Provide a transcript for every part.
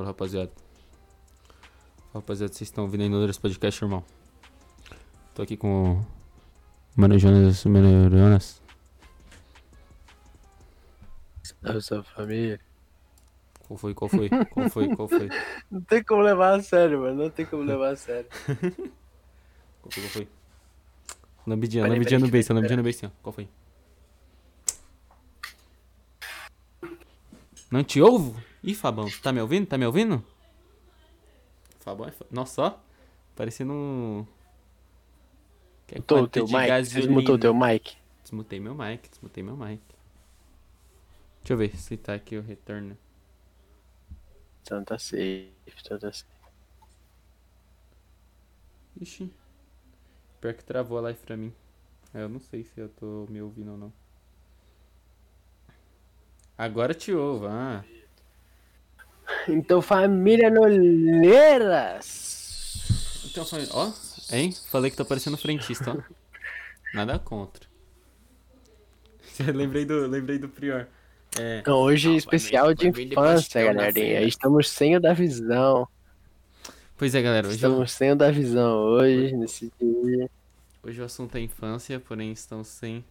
Fala, rapaziada. Fala, rapaziada, vocês estão ouvindo aí no Louras Podcast, irmão? Tô aqui com o Mano Jonas, Mano Jonas. Salve sua família. Qual foi, qual foi, qual foi, qual foi? Não tem como levar a sério, mano. Não tem como levar a sério. Qual foi, qual foi? Lambidinha, Peraí, lambidinha no beijo, lambidinha no beijo. Qual foi? Não te ouvo? Ih, Fabão, tá me ouvindo? Tá me ouvindo? Fabão é... Nossa, ó. Parecendo um... Que é Mutou o teu de mic? Você desmutou o teu mic? Desmutei meu mic, desmutei meu mic. Deixa eu ver se tá aqui o retorno. Então tá safe, então tá safe. Ixi. Pior que travou a live pra mim. Eu não sei se eu tô me ouvindo ou não. Agora te ouvo, ah. Então, família Noleiras! Então, foi- ó, hein? Falei que tô parecendo frentista, ó. Nada contra. lembrei do, lembrei do Prior. É, Então, hoje Não, especial de vai vir de infância, galerinha. Estamos sem o da visão. pois é, galera, hoje, Estamos sem o da visão hoje, nesse dia. hoje o assunto é infância, porém estamos sem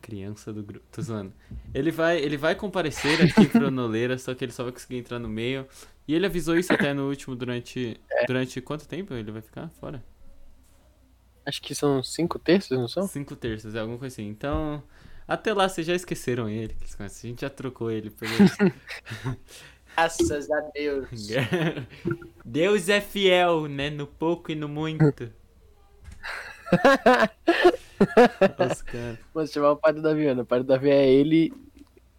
criança do grupo. Tô zoando. Ele vai, ele vai comparecer aqui pro Noleira, só que ele só vai conseguir entrar no meio. E ele avisou isso até no último durante. Durante quanto tempo ele vai ficar fora? Acho que são cinco terços, não são? Cinco terços, é alguma coisa assim. Então, até lá vocês já esqueceram ele. A gente já trocou ele pelo. Graças a Deus. Deus é fiel, né? No pouco e no muito. Os caras. Vamos chamar o pai do Davi, mano. O pai do Davi é ele,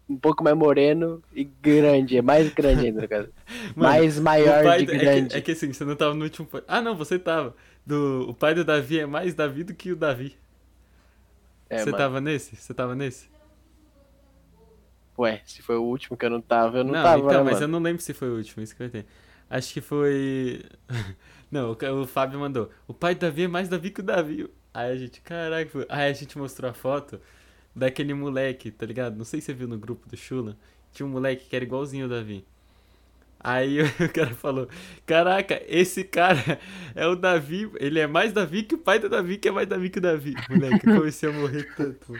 um pouco mais moreno e grande. É mais grande ainda, caso. Mano, mais maior pai de do- é, grande. que, é que assim, você não tava no último. Ah, não, você tava. Do, o pai do Davi é mais Davi do que o Davi. É, você mano. tava nesse? Você tava nesse? Ué, se foi o último que eu não tava, eu não, Não, tava, então, né, mas mano? eu não lembro se foi o último, isso que eu tenho. Acho que foi. Não, o, o Fábio mandou. O pai do Davi é mais Davi que o Davi. Aí a gente, caraca, aí a gente mostrou a foto daquele moleque, tá ligado? Não sei se você viu no grupo do Chula. Tinha um moleque que era igualzinho o Davi. Aí o cara falou: Caraca, esse cara é o Davi, ele é mais Davi que o pai do Davi, que é mais Davi que o Davi. Moleque, eu comecei a morrer tanto.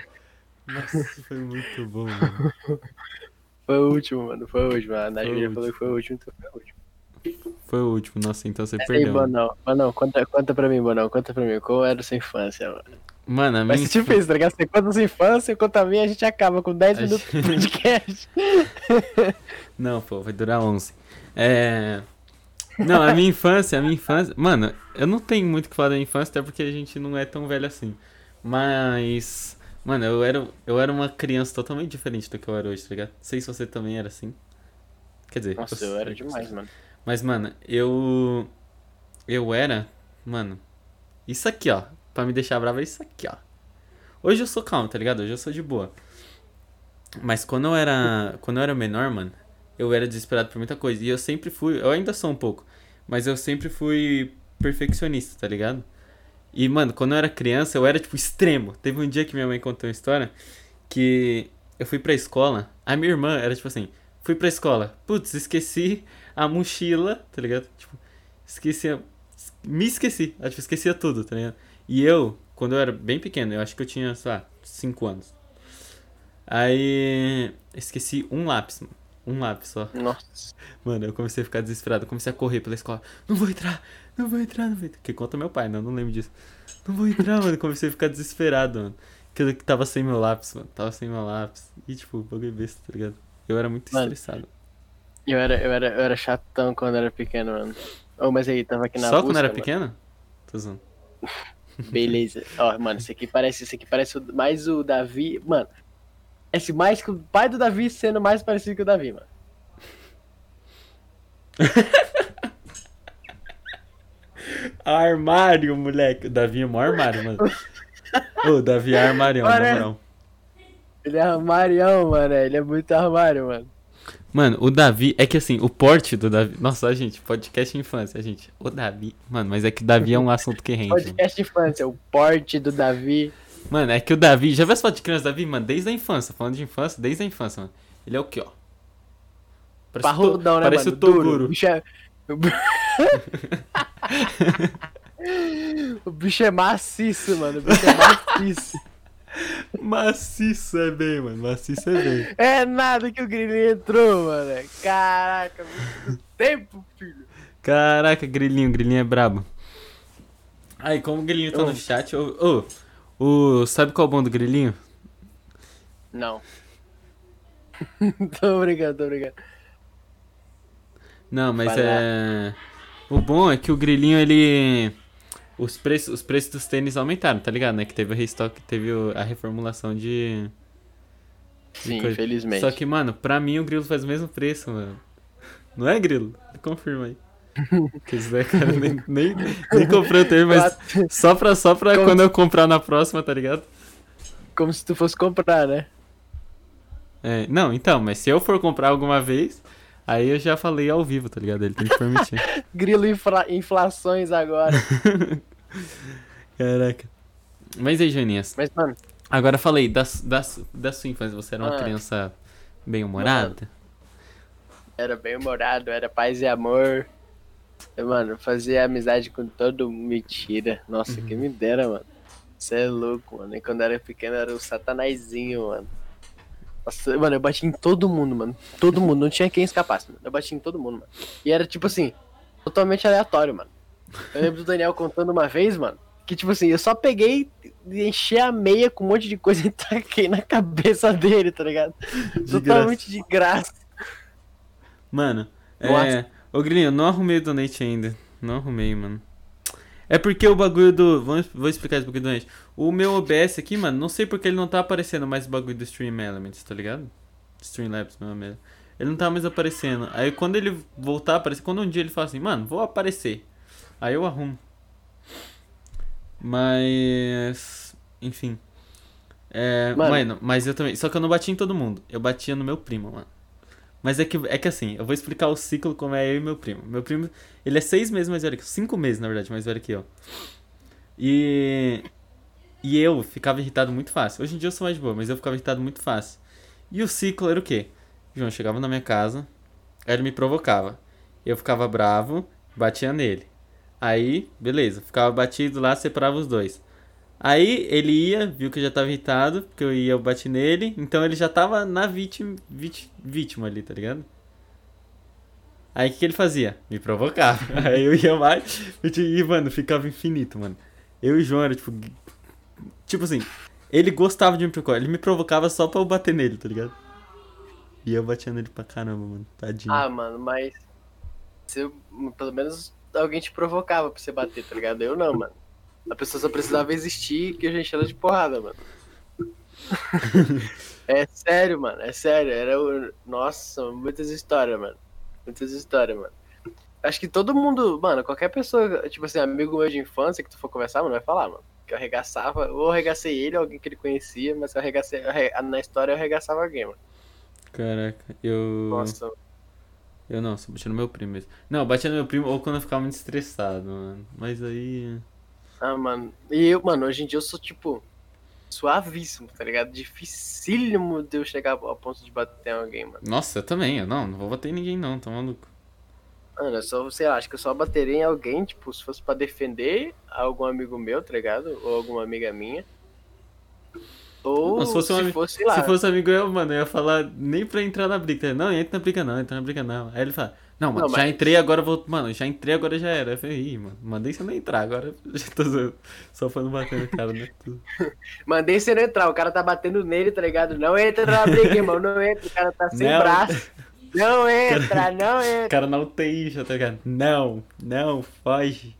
Nossa, foi muito bom, mano. Foi o último, mano. Foi o último. A Nath já falou que foi o último, então foi o último. Foi o último, nossa, então você Ei, perdeu. mano. Bonão, Bonão, conta, conta pra mim, Bonão, conta pra mim. Qual era a sua infância, mano? Mano, a Vai minha. ser tipo isso, tá ligado? Você conta a sua infância, conta a minha, a gente acaba com 10 A minutos de podcast. Não, pô, vai durar 11. É. Não, a minha infância, a minha infância. Mano, eu não tenho muito o que falar da minha infância, até porque a gente não é tão velho assim. Mas. Mano, eu era, eu era uma criança totalmente diferente do que eu era hoje, tá ligado? Não sei se você também era assim. Quer dizer, Nossa, você- eu era demais, mano. Mas, mano, eu. Eu era. Mano. Isso aqui, ó. Pra me deixar bravo é isso aqui, ó. Hoje eu sou calmo, tá ligado? Hoje eu sou de boa. Mas quando eu era. Quando eu era menor, mano, eu era desesperado por muita coisa. E eu sempre fui. Eu ainda sou um pouco. Mas eu sempre fui perfeccionista, tá ligado? E, mano, quando eu era criança, eu era, tipo, extremo. Teve um dia que minha mãe contou uma história que eu fui pra escola. A minha irmã era tipo assim: fui pra escola. Putz, esqueci a mochila, tá ligado? Tipo, esqueci. A... Me esqueci. Eu, tipo, esquecia tudo, tá ligado? E eu, quando eu era bem pequeno, eu acho que eu tinha, sei lá, 5 anos. Aí. Esqueci um lápis, mano. Um lápis só. Nossa. Mano, eu comecei a ficar desesperado. Eu comecei a correr pela escola. Não vou entrar, não vou entrar, não vou entrar. Que conta meu pai, não, não lembro disso. Não vou entrar, mano. Eu comecei a ficar desesperado, mano. Que eu tava sem meu lápis, mano. Tava sem meu lápis. E, tipo, bagulho besta, tá ligado? Eu era muito Mano, estressado. Eu era, eu, era, eu era chatão quando era pequeno, mano. Ô, mas aí, tava aqui na Só quando busca, era mano. pequeno? Tô zoando. Beleza. Ó, mano, isso aqui parece, isso aqui parece mais o Davi. Mano, esse mais que o pai do Davi sendo mais parecido que o Davi, mano. Armário, moleque. O Davi é maior armário, mano. Ô, o Davi é Olha. moral. Ele é armarião, mano. Ele é muito armário, mano. Mano, o Davi, é que assim, o porte do Davi. Nossa, gente, podcast infância, gente. O Davi. Mano, mas é que o Davi é um assunto que rende. Podcast infância, o porte do Davi. Mano, é que o Davi. Já viu as fotos de criança do Davi, mano? Desde a infância. Falando de infância, desde a infância, mano. Ele é o quê, ó? Parece, Parrudão, né, parece mano? o Toguro. O bicho é... o bicho é maciço, mano. O bicho é maciço. Maciço é bem, mano. Maciço é bem. É nada que o grilinho entrou, mano. Caraca, muito tempo, filho. Caraca, grilinho, grilinho é brabo. Aí, como o grilinho tá no chat, ô, ô, o, sabe qual é o bom do grilinho? Não. tô brincando, tô brincando. Não, mas Vai lá. é. O bom é que o grilinho, ele. Os preços, os preços dos tênis aumentaram, tá ligado? Né? Que teve o restock, teve a reformulação de. Sim, coisa. infelizmente. Só que, mano, pra mim o grilo faz o mesmo preço, mano. Não é grilo? Confirma aí. Que isso daí, cara, nem, nem, nem comprei o tênis, mas só pra, só pra Como- quando eu comprar na próxima, tá ligado? Como se tu fosse comprar, né? É, não, então, mas se eu for comprar alguma vez, aí eu já falei ao vivo, tá ligado? Ele tem que permitir. Grilo infla- inflações agora. Caraca. Mas aí, Joaninhas, Mas, mano, agora falei da, da, da sua infância, você era uma Ah. criança bem-humorada? era bem humorado, era paz e amor. E, Mano, fazia amizade com todo mentira. Nossa, Uhum. que me dera, mano. Você é louco, mano. E quando eu era pequeno, eu era o satanazinho, mano. Nossa, mano, eu bati em todo mundo, mano. Todo mundo, não tinha quem escapasse, mano. Eu bati em todo mundo, mano. E era tipo assim, totalmente aleatório, mano. Eu lembro do Daniel contando uma vez, mano, que tipo assim, eu só peguei e enchi a meia com um monte de coisa e taquei na cabeça dele, tá ligado? De totalmente de graça. Mano, Nossa. é. Ô Grilinho, eu não arrumei o donate ainda. Não arrumei, mano. É porque o bagulho do. Vamos, vou explicar esse bagulho do. O meu OBS aqui, mano, não sei porque ele não tá aparecendo mais o bagulho do Stream Elements, tá ligado? Streamlabs, meu amigo. Ele não tá mais aparecendo. Aí quando ele voltar a aparecer, quando um dia ele fala assim, mano, vou aparecer. Aí eu arrumo. Mas. Enfim. É, Mano. mano, mas eu também. Só que eu não bati em todo mundo. Eu batia no meu primo, mano. Mas é que, é que assim, eu vou explicar o ciclo como é eu e meu primo. Meu primo, ele é seis meses mais velho que eu. Cinco meses, na verdade, mais velho que eu. E. E eu ficava irritado muito fácil. Hoje em dia eu sou mais de boa, mas eu ficava irritado muito fácil. E o ciclo era o quê? João chegava na minha casa, ele me provocava. Eu ficava bravo, batia nele. Aí, beleza, ficava batido lá, separava os dois. Aí ele ia, viu que eu já tava irritado, porque eu ia, eu bati nele, então ele já tava na vítima, vit- vítima ali, tá ligado? Aí o que, que ele fazia? Me provocava. Aí eu ia mais e, mano, ficava infinito, mano. Eu e o João era tipo. Tipo assim, ele gostava de me provocar, ele me provocava só pra eu bater nele, tá ligado? E eu batia nele pra caramba, mano. Tadinho. Ah, mano, mas. Se, pelo menos alguém te provocava pra você bater, tá ligado? Eu não, mano. A pessoa só precisava existir que eu já enchi ela de porrada, mano. é sério, mano, é sério. Era o. Nossa, muitas histórias, mano. Muitas histórias, mano. Acho que todo mundo, mano, qualquer pessoa, tipo assim, amigo meu de infância que tu for conversar, mano, vai falar, mano. Que eu arregaçava, ou arregacei ele, ou alguém que ele conhecia, mas eu arregacei, na história eu arregaçava alguém, mano. Caraca, eu. Nossa, Eu não, só batia no meu primo mesmo. Não, eu batia no meu primo ou quando eu ficava muito estressado, mano. Mas aí. Ah, mano. E eu, mano, hoje em dia eu sou, tipo, suavíssimo, tá ligado? Dificílimo de eu chegar ao ponto de bater em alguém, mano. Nossa, eu também, eu não, não vou bater em ninguém não, tá maluco. Mano, eu só, sei lá, acho que eu só bateria em alguém, tipo, se fosse pra defender algum amigo meu, tá ligado? Ou alguma amiga minha. Ou Não, se fosse um sei lá. Se fosse amigo eu, mano, eu ia falar nem pra entrar na briga. Não, entra na briga não, entra na briga não. Aí ele fala, não, mano, Não, já mas- entrei, agora vou. Mano, já entrei, agora já era. Eu falei, mano, mandei você não entrar, agora já tô zoando. Só não bater no cara, né? Mandei você não entrar, o cara tá batendo nele, tá ligado? Não entra na briga, irmão, não entra, o cara tá sem Não. braço. Não entra, não O entra. cara na UTI já tá ligado? Não, não, foge.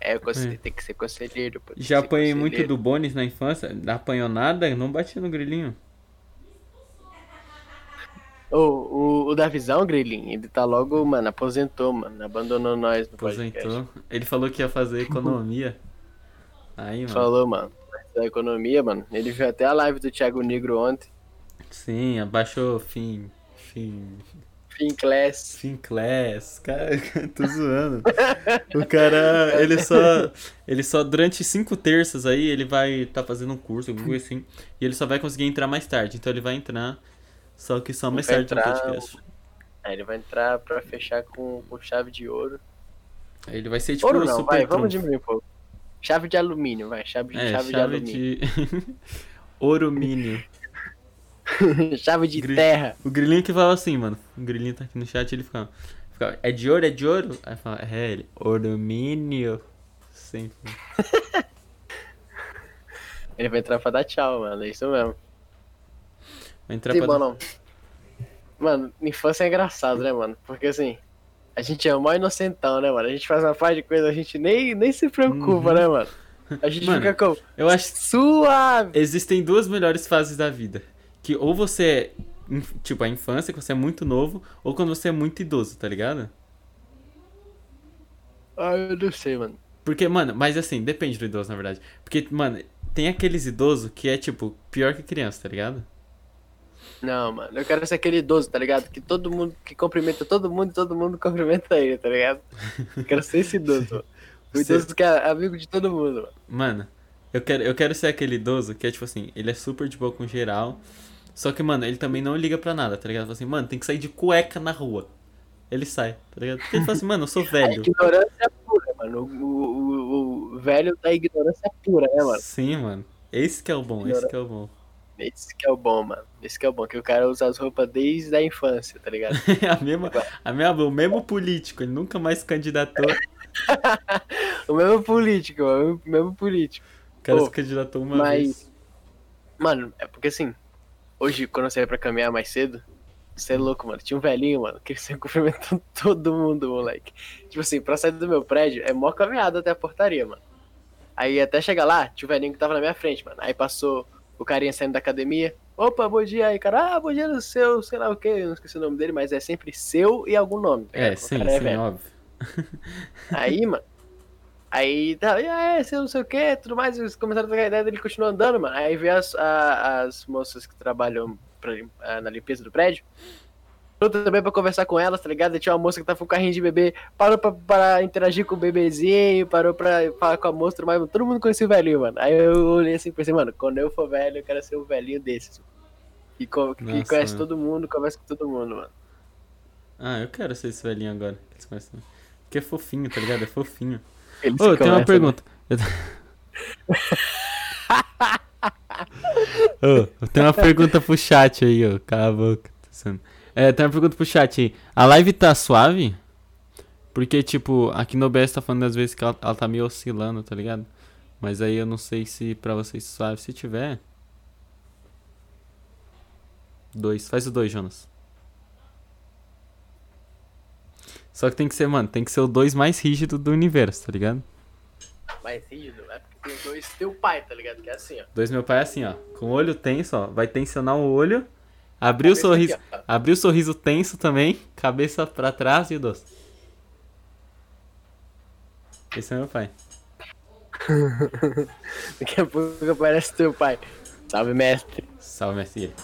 É, eu É. tem que ser conselheiro, Já apanhei muito conselheiro. do Bones na infância, não apanhou nada, não bati no grilinho. O, o, o da visão, Grilinho, ele tá logo, mano, aposentou, mano. Abandonou nós no podcast. Aposentou. Ele falou que ia fazer economia. Aí, mano. Falou, mano. Da economia, mano. Ele viu até a live do Thiago Negro ontem. Sim, abaixou fim. Fim. Fin Class. Fim class. Cara, tô zoando. O cara, ele só. Ele só, durante cinco terças aí, ele vai tá fazendo um curso, alguma coisa assim. E ele só vai conseguir entrar mais tarde. Então ele vai entrar Só que só mais tarde no entrar podcast. Aí ele vai entrar pra fechar com, com chave de ouro. Aí Ele vai ser tipo ouro o não, super vai, vamos trunfo. diminuir um pouco. Chave de alumínio, vai. Chave, É, chave, chave, de alumínio. de. Orumínio. chave de terra. O grilinho que fala assim, mano. O grilinho tá aqui no chat, ele fica. fica, é de ouro, é de ouro? Aí fala, é ele. Orumínio. Sempre. Ele vai entrar pra dar tchau, mano. É isso mesmo. Entrar Sim, pra. mano. Mano, infância é engraçado, né, mano? Porque assim, a gente é o maior inocentão, né, mano? A gente faz uma parte de coisa, a gente nem, nem se preocupa, Uhum. né, mano? A gente Mano, fica como? Eu acho Suave! Existem duas melhores fases da vida. Que ou você é, tipo, a infância, que você é muito novo, ou quando você é muito idoso, tá ligado? Ai, eu não sei, mano. Porque, mano, mas assim, depende do idoso, na verdade. Porque, mano, tem aqueles idosos que é, tipo, pior que criança, tá ligado? Não, mano, eu quero ser aquele idoso, tá ligado? Que todo mundo, que cumprimenta todo mundo e todo mundo cumprimenta ele, tá ligado? Eu quero ser esse idoso. O idoso que é amigo de todo mundo, mano. Mano, eu quero, eu quero ser aquele idoso que é, tipo assim, ele é super de boa com geral. Só que, mano, ele também não liga pra nada, tá ligado? Fala assim, mano, tem que sair de cueca na rua. Ele sai, tá ligado? Porque ele fala assim, mano, eu sou A velho. ignorância pura, mano. O, o, o- o velho da ignorância pura, né, mano? Sim, mano. Esse que é o bom, esse que é o bom. Esse que é o bom, mano. Esse que é o bom, que o cara usa as roupas desde a infância, tá ligado? a mesma, a mesma, o mesmo político, ele nunca mais se candidatou. o mesmo político, mano. O mesmo político. O cara Pô, se candidatou uma mas- vez. Mano, é porque assim, hoje, quando eu saí pra caminhar mais cedo, você é louco, mano. Tinha um velhinho, mano, que você cumprimentando todo mundo, moleque. Tipo assim, pra sair do meu prédio, é mó caminhada até a portaria, mano. Aí até chegar lá, tinha o velhinho que tava na minha frente, mano. Aí passou o carinha saindo da academia. Opa, bom dia aí, cara. Ah, bom dia no seu, sei lá o que, não esqueci o nome dele, mas é sempre seu e algum nome. tá É, sim, cara é sim, velho. óbvio. Aí, mano. Aí, tá, e aí, seu não sei o que, tudo mais. Eles começaram a trocar ideia dele continuou andando, mano. Aí veio as, a- as moças que trabalham pra ah, na limpeza do prédio. Também pra conversar com elas, tá ligado? Tinha uma moça que tava com um carrinho de bebê, parou pra, pra interagir com o bebezinho, parou pra falar com a moça, mas todo mundo conhecia o velhinho, mano. Aí eu olhei assim e pensei, mano, quando eu for velho, eu quero ser um velhinho desses. Que, co- que Nossa, conhece mano. todo mundo, conversa com todo mundo, mano. Ah, eu quero ser esse velhinho agora. que eles. Porque é fofinho, tá ligado? É fofinho. Eles Ô, eu tenho uma pergunta. Eu... Ô, eu tenho uma pergunta pro chat aí, ó. Cala a boca. tô zoando. É, tem uma pergunta pro chat aí. A live tá suave? Porque, tipo, aqui no OBS tá falando às vezes que ela, ela tá meio oscilando, tá ligado? Mas aí eu não sei se pra vocês suave. Se tiver. Dois. Faz o dois, Jonas. Só que tem que ser, mano, tem que ser o dois mais rígido do universo, tá ligado? Mais rígido, é porque tem dois teu pai, tá ligado? Que é assim, ó. Dois meu pai é assim, ó. Com o olho tenso, ó. Vai tensionar o olho. Abrir o sorriso. aqui, ó. Abrir o sorriso tenso também. Cabeça pra trás e o doce. Esse é meu pai. Daqui a pouco aparece teu pai. Salve, mestre. Salve, mestre.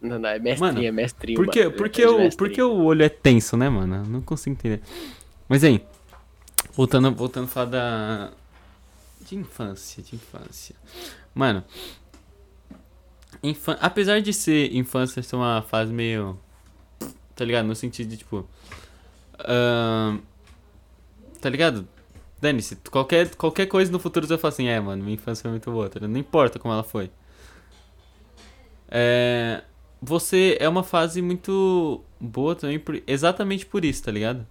Não, não, é mestrinha, Mano, é mestrinho. Por que, por, que o, por que o olho é tenso, né, mano? Não consigo entender. Mas aí, voltando, voltando a falar da. De infância, de infância. Mano, infan... apesar de ser infância ser uma fase meio. Tá ligado? No sentido de tipo. ahn, Tá ligado? Dane-se, qualquer, qualquer coisa no futuro você vai falar assim, é, mano, minha infância foi muito boa, tá? Não importa como ela foi. É, você é uma fase muito boa também, por, exatamente por isso, tá ligado?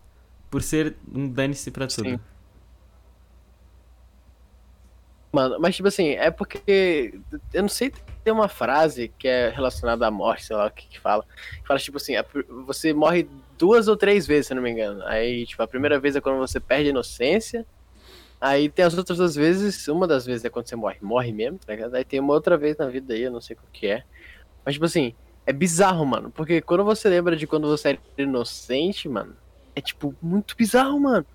Por ser um dane-se pra tudo. Sim. Mano, mas tipo assim, é porque. Eu não sei, tem uma frase que é relacionada à morte, sei lá o que que fala. Que fala tipo assim: você morre duas ou três vezes, se não me engano. Aí, tipo, a primeira vez é quando você perde a inocência. Aí tem as outras duas vezes, uma das vezes é quando você morre, morre mesmo, tá ligado? Aí tem uma outra vez na vida aí, eu não sei o que é. Mas, tipo assim, é bizarro, mano. Porque quando você lembra de quando você era inocente, mano, é, tipo, muito bizarro, mano.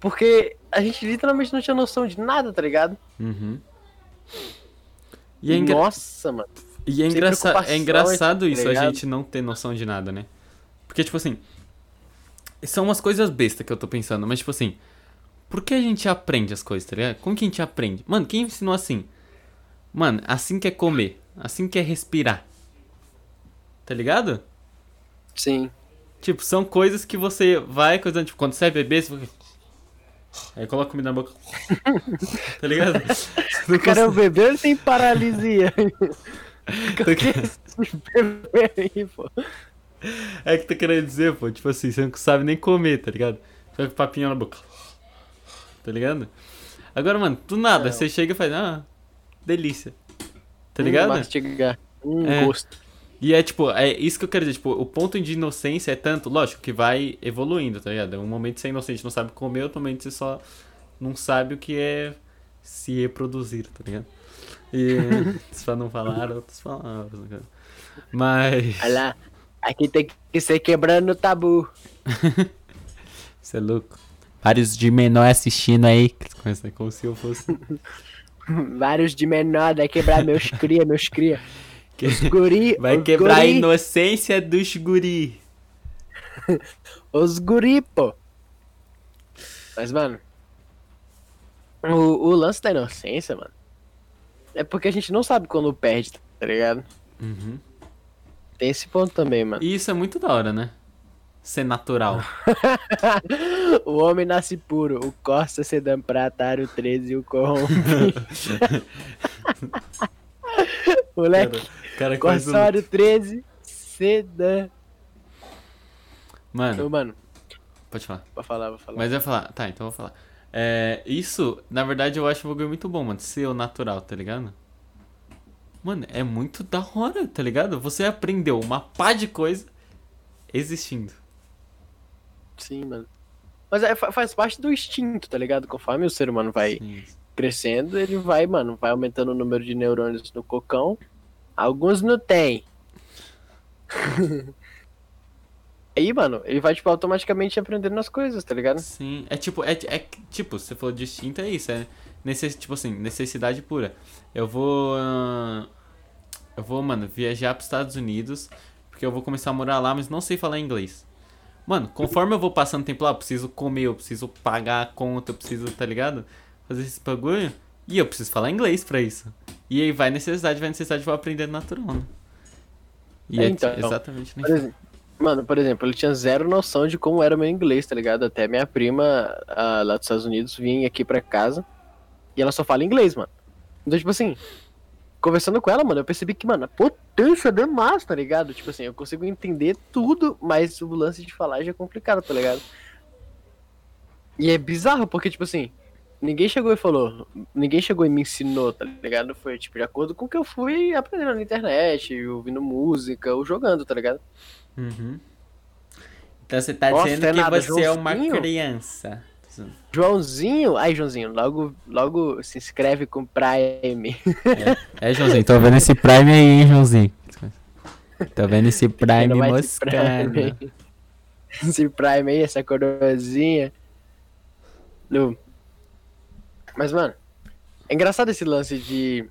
Porque a gente literalmente não tinha noção de nada, tá ligado? Uhum. E é, engra- Nossa, mano. e é, engraça- é engraçado tá isso, a ligado? gente não ter noção de nada, né? Porque, tipo assim, são umas coisas bestas que eu tô pensando, mas, tipo assim, por que a gente aprende as coisas, tá ligado? Como que a gente aprende? Mano, quem ensinou assim? Mano, assim que é comer, assim que é respirar. Tá ligado? Sim. Tipo, são coisas que você vai coisando, tipo, quando você é bebê, você fica... Aí coloca comida na boca. tá ligado? O cara é um bebê ou ele tem paralisia? É? É que tu querendo dizer, pô, tipo assim, você não sabe nem comer, tá ligado? Fica com papinho na boca. Tá ligado? Agora, mano, do nada, Não. você chega e faz, ah, delícia. Tá Hum, ligado? mastigar. Um É. gosto. E é tipo, é isso que eu quero dizer, tipo, o ponto de inocência é tanto, lógico, que vai evoluindo, tá ligado? Um momento você é inocente, não sabe comer, outro momento você só não sabe o que é se reproduzir, tá ligado? E só não falar outras palavras, né, cara? Mas. Olha lá. Aqui tem que ser quebrando o tabu. Você é louco. Vários de menor assistindo aí, como se eu fosse. Vários de menor, vai quebrar meus cria, meus cria. Os guri, Vai os quebrar a guri, inocência dos guri. Os guri, pô. Mas, mano. O, o lance da inocência, mano. É porque a gente não sabe quando perde, tá ligado? Uhum. Tem esse ponto também, mano. E isso é muito da hora, né? Ser natural. o homem nasce puro. O Costa Sedan Pratário 13 e o corrompe. Moleque, cara, cara um... Corsário 13, Sedan. Mano, Ô, mano, pode falar. vou falar, vou falar. Mas eu ia falar, tá, então eu vou falar. É, isso, na verdade, eu acho um bagulho muito bom, mano. Ser o natural, tá ligado? Mano, é muito da hora, tá ligado? Você aprendeu uma pá de coisa existindo. Sim, mano. Mas é, fa- faz parte do instinto, tá ligado? Conforme o ser humano vai Sim. Crescendo, ele vai, mano, vai aumentando o número de neurônios no cocão. Alguns não tem. Aí, mano, ele vai, tipo, automaticamente aprendendo as coisas, tá ligado? Sim, é tipo, é, é tipo, você falou distinto, é isso, é necess, tipo assim, necessidade pura. Eu vou, ah, eu vou, mano, viajar pros Estados Unidos, porque eu vou começar a morar lá, mas não sei falar inglês. Mano, conforme eu vou passando tempo lá, eu preciso comer, eu preciso pagar a conta, eu preciso, tá ligado? Fazer esse bagulho, e eu preciso falar inglês pra isso. E aí vai necessidade, vai necessidade, vou aprender natural, né? E é, Então, exatamente, Por exemplo, mano, por exemplo, ele tinha zero noção de como era o meu inglês, tá ligado? Até minha prima lá dos Estados Unidos vinha aqui pra casa e ela só fala inglês, mano. Então, tipo assim, conversando com ela, mano, eu percebi que, mano, a potência é massa, tá ligado? Tipo assim, eu consigo entender tudo, mas o lance de falar já é complicado, tá ligado? E é bizarro, porque, tipo assim, ninguém chegou e falou, ninguém chegou e me ensinou, tá ligado? Foi, tipo, de acordo com o que eu fui aprendendo na internet, ouvindo música, ou jogando, tá ligado? Uhum. Então você tá Nossa, dizendo é que nada, você é uma Joãozinho? criança. Joãozinho, ai Joãozinho, logo, logo se inscreve com Prime. É, Joãozinho, tô vendo esse Prime aí, hein, Joãozinho. Tô vendo esse Prime moscando. Prime aí. Esse Prime aí, essa coroazinha. No... Mas, mano, é engraçado esse lance de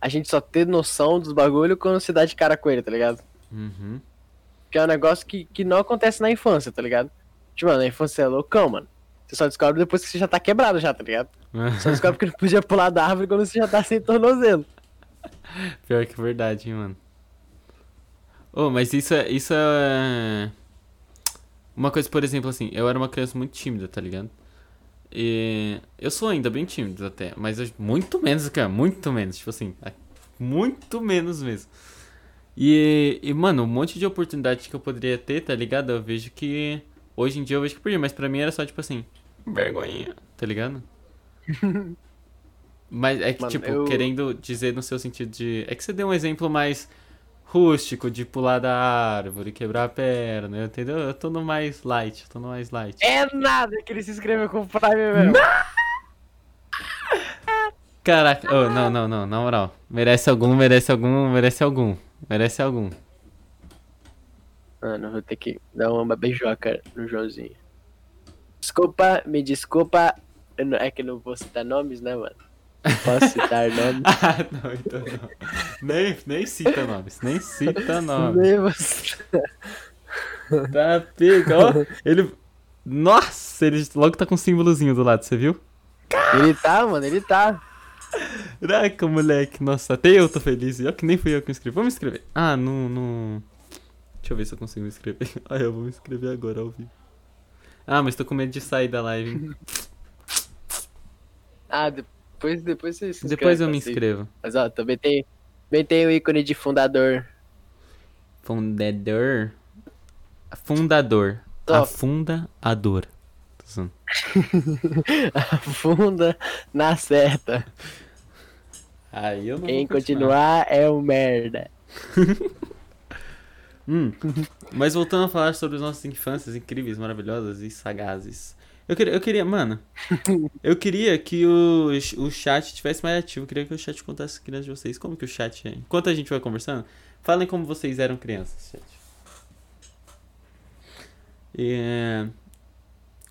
a gente só ter noção dos bagulho quando se dá de cara com ele, tá ligado? Uhum. Que é um negócio que, que não acontece na infância, tá ligado? Tipo, mano, na infância é loucão, mano. Você só descobre depois que você já tá quebrado já, tá ligado? Só descobre que não podia pular da árvore quando você já tá sem tornozelo. Pior que verdade, hein, mano. Oh, mas isso é. Isso é. Uma coisa, por exemplo, assim, eu era uma criança muito tímida, tá ligado? E eu sou ainda bem tímido até, mas eu- muito menos, cara, muito menos, tipo assim, a- muito menos mesmo. E, e, mano, um monte de oportunidade que eu poderia ter, tá ligado? Eu vejo que. Hoje em dia eu vejo que perdi, mas pra mim era só tipo assim, vergonhinha, tá ligado? Mas é que, Mano, tipo, eu- querendo dizer no seu sentido de. É que você deu um exemplo mais rústico de pular da árvore, quebrar a perna, entendeu? Eu tô no mais light, eu tô no mais light. É nada que ele se inscreveu com o Prime mesmo. Caraca, oh, não, não, não, na moral. Merece algum, merece algum, merece algum. Merece algum. Mano, vou ter que dar uma beijoca no Joãozinho. Desculpa, me desculpa. É que eu não vou citar nomes, né, mano? Não Posso citar nomes. Ah, não, então não. Nem, nem cita nomes, nem cita nomes. Nem. Tá pega, ó. Ele. Nossa, ele logo tá com um símbolozinho do lado, você viu? Ele tá, mano, ele tá. Caraca, moleque, nossa, até eu tô feliz. Ó que nem fui eu que me inscrevi. Vamos escrever. Ah, no. no... Deixa eu ver se eu consigo me inscrever. Ah, eu vou me inscrever agora ao vivo. Ah, mas tô com medo de sair da live. Ah, depois, depois você se inscreve, Depois eu me assim. inscrevo. Mas ó, também tem, também tem o ícone de fundador. Fundador. Fundador. Top. Afunda a dor. Tô zoando. Funda na certa. Aí eu não Quem vou continuar é o merda. Hum, mas voltando a falar sobre as nossas infâncias incríveis, maravilhosas e sagazes. Eu queria, eu queria, mano, eu queria que o, o chat tivesse mais ativo. Eu queria que o chat contasse as crianças de vocês. Como que o chat é? Enquanto a gente vai conversando, falem como vocês eram crianças, chat. E, é,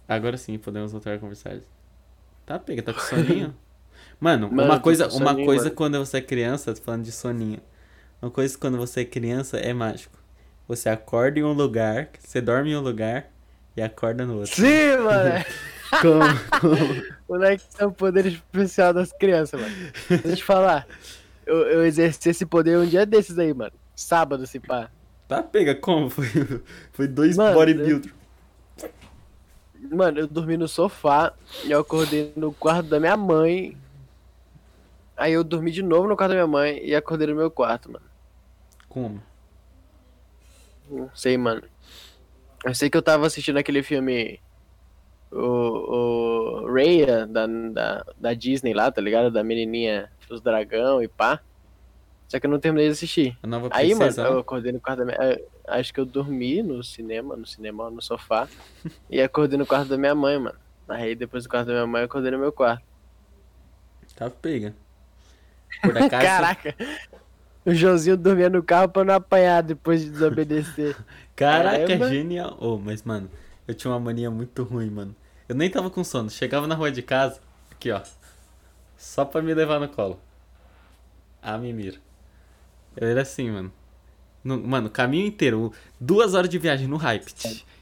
agora sim, podemos voltar a conversar. Tá, pega, tá com soninho? Mano, Mano, uma coisa, uma soninho, coisa mano. quando você é criança, tô falando de soninho. Uma coisa quando você é criança é mágico. Você acorda em um lugar, você dorme em um lugar e acorda no outro. Sim, mano. Como? Como? Moleque, é o poder especial das crianças, mano. Deixa eu te falar. Eu, eu exerci esse poder um dia desses aí, mano. Sábado, se pá. Tá, pega, como? Foi, foi dois Mano, bodybuilder. Mano, eu dormi no sofá e eu acordei no quarto da minha mãe. Aí eu dormi de novo no quarto da minha mãe e acordei no meu quarto, mano. Como? Não sei, mano. Eu sei que eu tava assistindo aquele filme. O, o Raya da, da, da Disney lá, tá ligado? Da menininha dos dragão e pá. Só que eu não terminei de assistir. A nova Aí, mano, princesa. eu acordei no quarto da minha. Acho que eu dormi no cinema, no cinema, no sofá. e acordei no quarto da minha mãe, mano. Aí depois do quarto da minha mãe, eu acordei no meu quarto. Tá, pega. Por acaso. Caraca! O Joãozinho dormia no carro pra não apanhar depois de desobedecer. Caraca, Caramba. genial. Oh, mas, mano, eu tinha uma mania muito ruim, mano. Eu nem tava com sono. Chegava na rua de casa, aqui, ó. Só pra me levar no colo. A mimir. Eu era assim, mano. No- mano, o caminho inteiro. Duas horas de viagem no hype.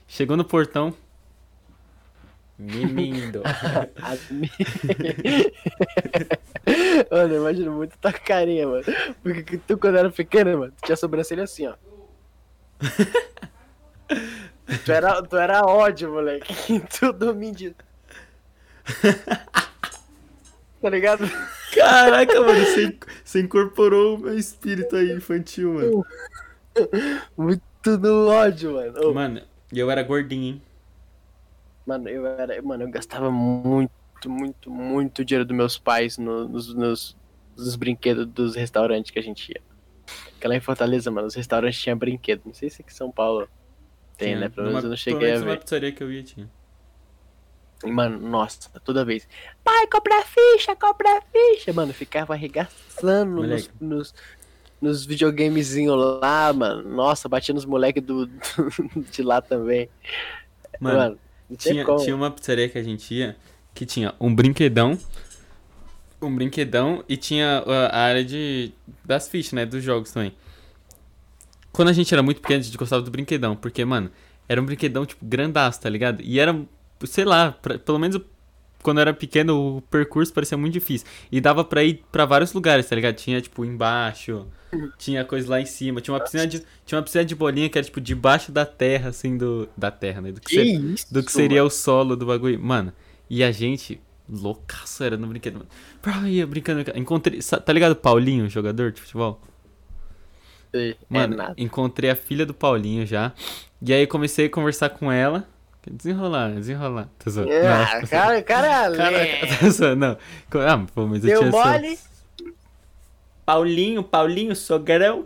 Chegou no portão. Mimindo. Mano, eu imagino muito tua carinha, mano. Porque que tu, quando era pequeno, mano, tu tinha a sobrancelha assim, ó. tu, era, tu era ódio, moleque. Tu dormindo. tá ligado? Caraca, mano, você, você incorporou o meu espírito aí infantil, mano. Muito no ódio, mano. Mano, e eu era gordinho, hein? Mano, eu era. Mano, eu gastava muito, muito, muito dinheiro dos meus pais no- nos, nos, nos brinquedos dos restaurantes que a gente ia. Porque lá em Fortaleza, mano, os restaurantes tinham brinquedo. Não sei se aqui em São Paulo tem, Tinha. né? Pelo menos eu não cheguei a ver. pizzaria que eu ia tinha. Mano, nossa, toda vez. Pai, compra ficha, compra ficha. Mano, ficava arregaçando nos, Moleque. nos, nos videogamezinhos lá, mano. Nossa, batia nos moleques do, de lá também. Mano, Mano, tinha, tinha uma pizzaria que a gente ia que tinha um brinquedão. Um brinquedão e tinha uh, a área de das fichas, né? Dos jogos também. Quando a gente era muito pequeno, a gente gostava do brinquedão. Porque, mano, era um brinquedão, tipo, grandaço, tá ligado? E era, sei lá, pra- pelo menos quando eu era pequeno, o percurso parecia muito difícil. E dava pra ir pra vários lugares, tá ligado? Tinha, tipo, embaixo, tinha coisa lá em cima. Tinha uma piscina de, tinha uma piscina de bolinha que era, tipo, debaixo da terra, assim, do... Da terra, né? Do que, Que ser- isso? do que seria o solo do bagulho. Mano, e a gente, loucaço era no brinquedo, mano. Pra ia brincando. Encontrei. Tá ligado o Paulinho, jogador de futebol? É Mano, nada. encontrei a filha do Paulinho já. E aí comecei a conversar com ela. Desenrolar, desenrolar. Ah, Não, cara, cara, Caraca, tô zoando, não. Ah, pô, mas eu Deu tinha essa- mole? Paulinho, Paulinho, sogrão.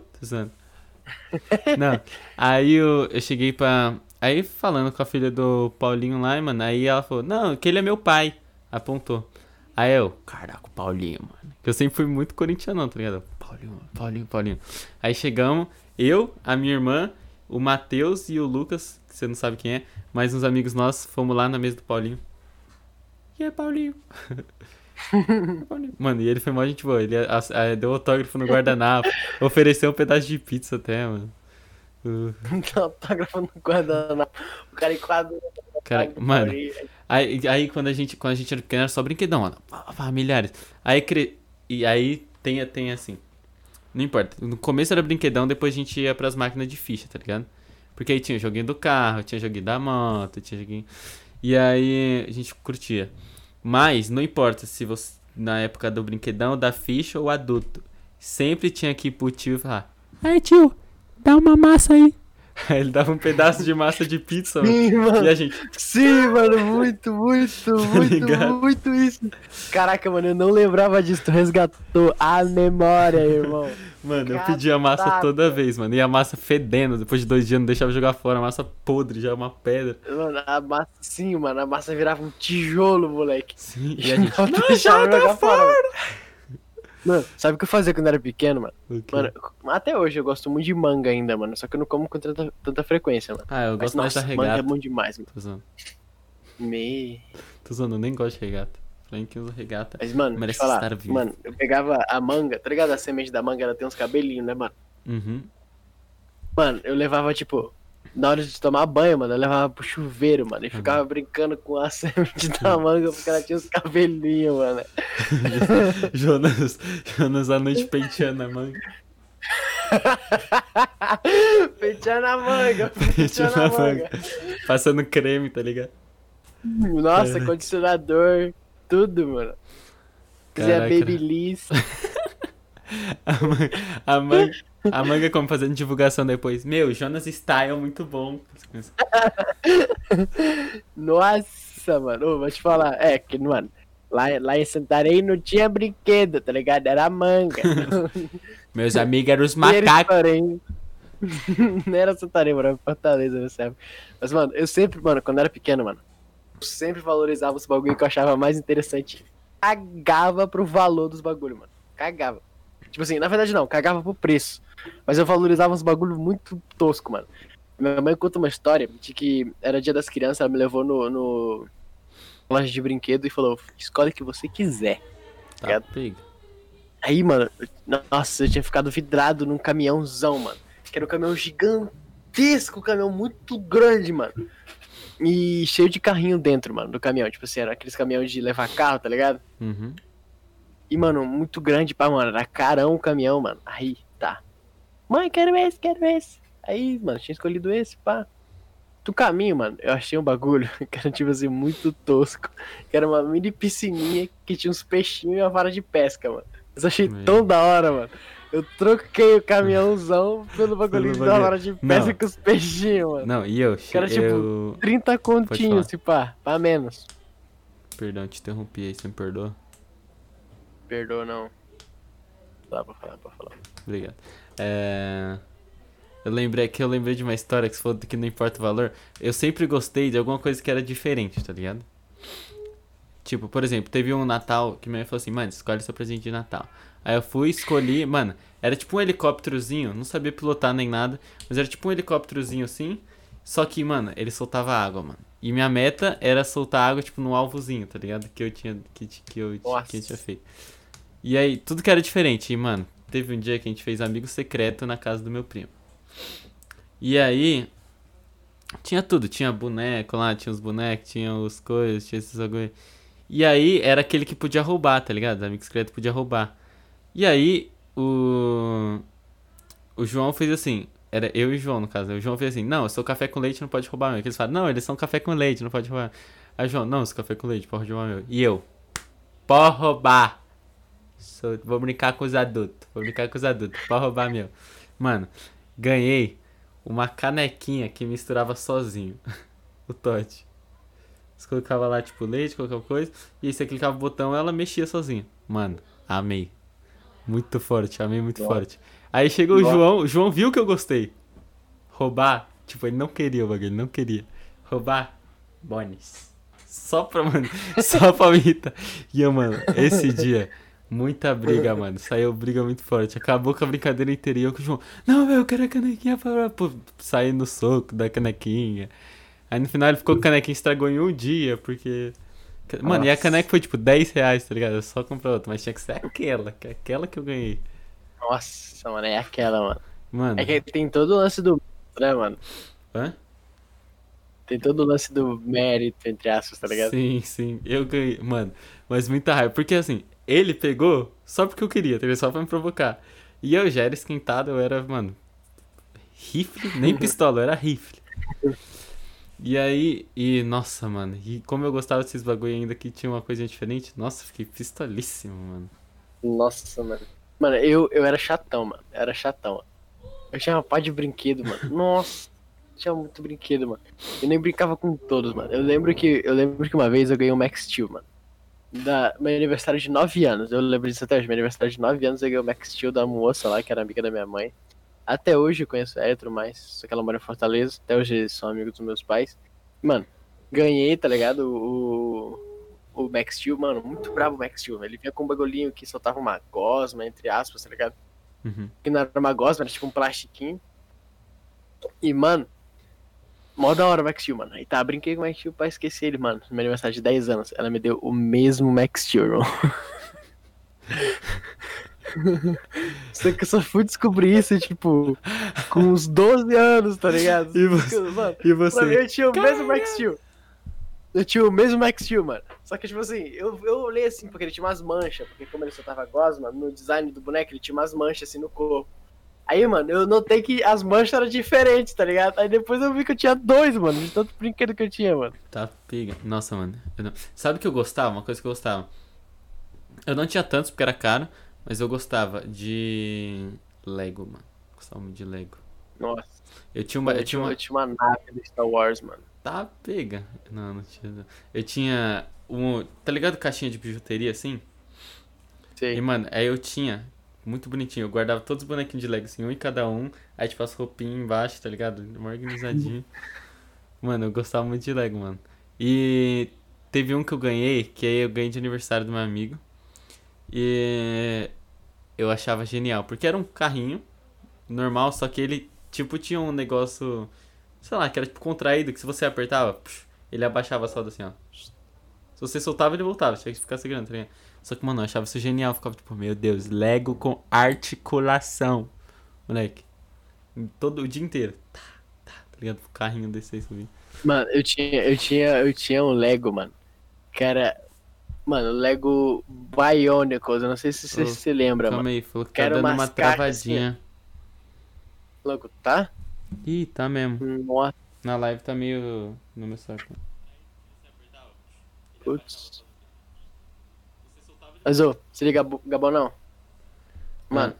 Não, aí eu, eu cheguei pra. Aí falando com a filha do Paulinho lá, mano, aí ela falou, não, que ele é meu pai. Apontou. Aí eu, caraca, o Paulinho, mano. Que eu sempre fui muito corintiano, tá ligado? Paulinho, Paulinho, Paulinho. Aí chegamos, eu, a minha irmã, o Matheus e o Lucas, que você não sabe quem é, mais uns amigos nossos, fomos lá na mesa do Paulinho. E aí, Paulinho? Paulinho. Mano, e ele foi mó gente boa. Ele a- a- deu autógrafo no guardanapo, ofereceu um pedaço de pizza até, mano. Uh, Tá autógrafo no guardanapo. O cara enquadrou. Cara, mano, Aí, aí quando, a gente, quando a gente era pequeno era só brinquedão, mano. Familiares. Aí cre... E aí tem, tem assim. Não importa. No começo era brinquedão, depois a gente ia pras máquinas de ficha, tá ligado? Porque aí tinha joguinho do carro, tinha joguinho da moto, tinha joguinho. E aí a gente curtia. Mas não importa se você. Na época do brinquedão, da ficha ou adulto. Sempre tinha que ir pro tio e falar: Aí tio, dá uma massa aí. Ele dava um pedaço de massa de pizza, mano. Sim, mano. E a gente. Sim, mano, muito, muito, muito, ligado? muito isso. Caraca, mano, eu não lembrava disso. Tu resgatou a memória, irmão. Mano, eu pedia a massa Caraca. toda vez, mano. E a massa fedendo. Depois de dois dias não deixava jogar fora. A massa podre, já é uma pedra. Mano, a massa, sim, mano, a massa virava um tijolo, moleque. Sim. E a gente. Não, Não, joga jogar fora! Mano. Sabe o que eu fazia quando eu era pequeno, mano? Mano, até hoje eu gosto muito de manga ainda, mano. Só que eu não como com tanta, tanta frequência, mano. Ah, eu Mas, gosto mais da nossa, manga é regata. bom demais, mano. Tô zoando. Me... Tô zoando, eu nem gosto de regata. Falei que usa regata. Mas, mano, Merece deixa eu falar. estar vivo. Mano, eu pegava a manga, tá ligado? A semente da manga, ela tem uns cabelinhos, né, mano? Uhum. Mano, eu levava, tipo, na hora de tomar banho, mano, eu levava pro chuveiro, mano. Uhum. E ficava brincando com a semente da manga porque ela tinha os cabelinhos, mano. Jonas, Jonas à noite penteando a manga. Penteando a manga, penteando a manga. manga. Passando creme, tá ligado? Nossa, condicionador, tudo, mano. Fazia babyliss. A manga, a manga, a manga como fazendo divulgação depois. Meu, Jonas Style, muito bom. Nossa, mano, vou te falar. É, que, mano, lá, lá em Santarém não tinha brinquedo, tá ligado? Era manga. Meus amigos eram os macacos. Não era Santarém, mano, era Fortaleza nessa época. Mas, mano, eu sempre, mano, quando era pequeno, mano, eu sempre valorizava os bagulho que eu achava mais interessante. Cagava pro valor dos bagulho, mano. Cagava. Tipo assim, na verdade não, cagava pro preço. Mas eu valorizava uns bagulho muito tosco, mano. Minha mãe conta uma história de que era dia das crianças, ela me levou no, no loja de brinquedo e falou: escolhe o que você quiser. Tá. Aí, mano, nossa, eu tinha ficado vidrado num caminhãozão, mano. Que era um caminhão gigantesco, um caminhão muito grande, mano. E cheio de carrinho dentro, mano, do caminhão. Tipo assim, era aqueles caminhões de levar carro, tá ligado? Uhum. E, mano, muito grande, pá, mano. Era carão o caminhão, mano. Aí, tá. Mãe, quero esse, quero esse. Aí, mano, tinha escolhido esse, pá. Do caminho, mano, eu achei um bagulho que era, tipo assim, muito tosco. Que era uma mini piscininha que tinha uns peixinhos e uma vara de pesca, mano. Mas eu achei Meu. tão da hora, mano. Eu troquei o caminhãozão pelo bagulhinho Pelo da bagulho. vara de pesca Não. com os peixinhos, mano. Não, e eu, Cara, tipo, eu... 30 continhos, se pá, pra menos. Perdão, te interrompi aí, você me perdoa? Perdoa, não. Dá pra falar, pra falar. Obrigado. É... Eu lembrei que eu lembrei de uma história que você falou que não importa o valor. Eu sempre gostei de alguma coisa que era diferente, tá ligado? Tipo, por exemplo, teve um Natal que minha mãe falou assim, mano, escolhe seu presente de Natal. Aí eu fui, escolhi, mano, era tipo um helicópterozinho, não sabia pilotar nem nada, mas era tipo um helicópterozinho assim, só que, mano, ele soltava água, mano. E minha meta era soltar água, tipo, no alvozinho, tá ligado? Que eu tinha, que, que eu, que eu tinha feito. E aí, tudo que era diferente. E, mano, teve um dia que a gente fez amigo secreto na casa do meu primo. E aí, tinha tudo. Tinha boneco lá, tinha os bonecos, tinha os coisas, tinha esses bagulho. E aí, era aquele que podia roubar, tá ligado? Amigo secreto podia roubar. E aí, o... O João fez assim... Era eu e o João, no caso. O João fez assim, não, eu sou café com leite, não pode roubar meu. Eles falam, não, eles são café com leite, não pode roubar. Aí o João, não, eu sou café com leite, pode roubar meu. E eu, pode roubar. Sou- vou brincar com os adultos, vou brincar com os adultos, pode roubar meu. Mano, ganhei uma canequinha que misturava sozinho o Todd. Você colocava lá, tipo, leite, qualquer coisa, e aí você clicava o botão ela mexia sozinha. Mano, amei. Muito forte, amei muito Nossa. forte. Aí chegou o Nossa. João, o João viu que eu gostei. Roubar, tipo, ele não queria o bagulho, ele não queria. Roubar, bones. Só pra, mano, só pra me irritar. E eu, mano, esse dia, muita briga, mano. Saiu briga muito forte. Acabou com a brincadeira inteira e eu com o João. Não, meu, eu quero a canequinha pra. Pô, sair no soco da canequinha. Aí no final ele ficou com a canequinha estragou em um dia, porque. Mano, e a Nossa. caneca foi tipo 10 reais, tá ligado? Eu só comprei outra, mas tinha que ser aquela, que é aquela que eu ganhei. Nossa, mano, é aquela, mano. Mano, É que tem todo o lance do. Né, mano? hã? Tem todo o lance do mérito, entre aspas, tá ligado? Sim, sim, eu ganhei. Mano, mas muita raiva. Porque assim, ele pegou só porque eu queria, ligado? Só pra me provocar. E eu já era esquentado, eu era, mano, Rifle, nem pistola, era rifle. E aí, e nossa, mano, e como eu gostava desses bagulho ainda que tinha uma coisinha diferente, nossa, fiquei pistolíssimo, mano. Nossa, mano. Mano, eu, eu era chatão, mano. Eu era chatão. Mano. Eu tinha uma pá de brinquedo, mano. Nossa, tinha muito brinquedo, mano. Eu nem brincava com todos, mano. Eu lembro que, eu lembro que uma vez eu ganhei um Max Steel, mano. Da meu aniversário de 9 anos. Eu lembro disso até hoje. Meu aniversário de 9 anos eu ganhei o Max Steel da moça lá, que era amiga da minha mãe. Até hoje eu conheço ela e tudo mais. Só que ela mora em Fortaleza. Até hoje eles são amigos dos meus pais. Mano, ganhei, tá ligado? O, o Max Steel, mano, muito bravo o Max Steel. Ele vinha com um bagulhinho que soltava uma gosma, entre aspas, tá ligado? Uhum. Que não era uma gosma, era tipo um plastiquinho. E, mano, mó da hora o Max Steel, mano. Aí tá, brinquei com o Max Steel pra esquecer ele, mano. No meu aniversário de 10 anos, ela me deu o mesmo Max Steel, irmão. Só que eu só fui descobrir isso, tipo, com uns 12 anos, tá ligado? E você? Mano, E pra mim, você? eu tinha o mesmo Max Steel. Eu tinha o mesmo Max Steel, mano. Só que, tipo assim, eu, eu olhei assim, porque ele tinha umas manchas. Porque como ele soltava gosma, no design do boneco, ele tinha umas manchas assim no corpo. Aí, mano, eu notei que as manchas eram diferentes, tá ligado? Aí depois eu vi que eu tinha dois, mano, de tanto brinquedo que eu tinha, mano. Tá pega. Nossa, mano. não- Sabe o que eu gostava? Uma coisa que eu gostava. Eu não tinha tantos porque era caro, mas eu gostava de Lego, mano. Gostava muito de Lego. Nossa, Eu tinha uma. eu, Eu tinha uma. eu tinha uma nave do Star Wars, mano. Tá pega. Não, não tinha. Eu tinha um. Tá ligado caixinha de bijuteria assim? E, Sei. mano, aí eu tinha. Muito bonitinho. Eu guardava todos os bonequinhos de Lego, assim, um em cada um. Aí, tipo, as roupinhas embaixo, tá ligado? Uma organizadinho. mano, eu gostava muito de Lego, mano. E teve um que eu ganhei, que aí eu ganhei de aniversário do meu amigo. E eu achava genial, porque era um carrinho normal, só que ele, tipo, tinha um negócio, sei lá, que era tipo contraído, que se você apertava, ele abaixava solda assim, ó. Se você soltava, ele voltava, tinha que ficar segurando, tá ligado? Só que, mano, eu achava isso genial, ficava tipo, meu Deus, Lego com articulação. Moleque. Todo o dia inteiro. Tá, tá, tá ligado? O carrinho desse aí subir. Mano, eu tinha, eu tinha, eu tinha um Lego, mano. Que era. Mano, Lego Bionicles. Eu não sei se você Ô, se lembra, Calma mano. aí, falou que tá dando uma assim, travadinha. Logo, tá? Ih, tá mesmo. Nossa, Na live tá meio no meu saco. putz. Mas, ô, se liga, Gabão, não. Mano,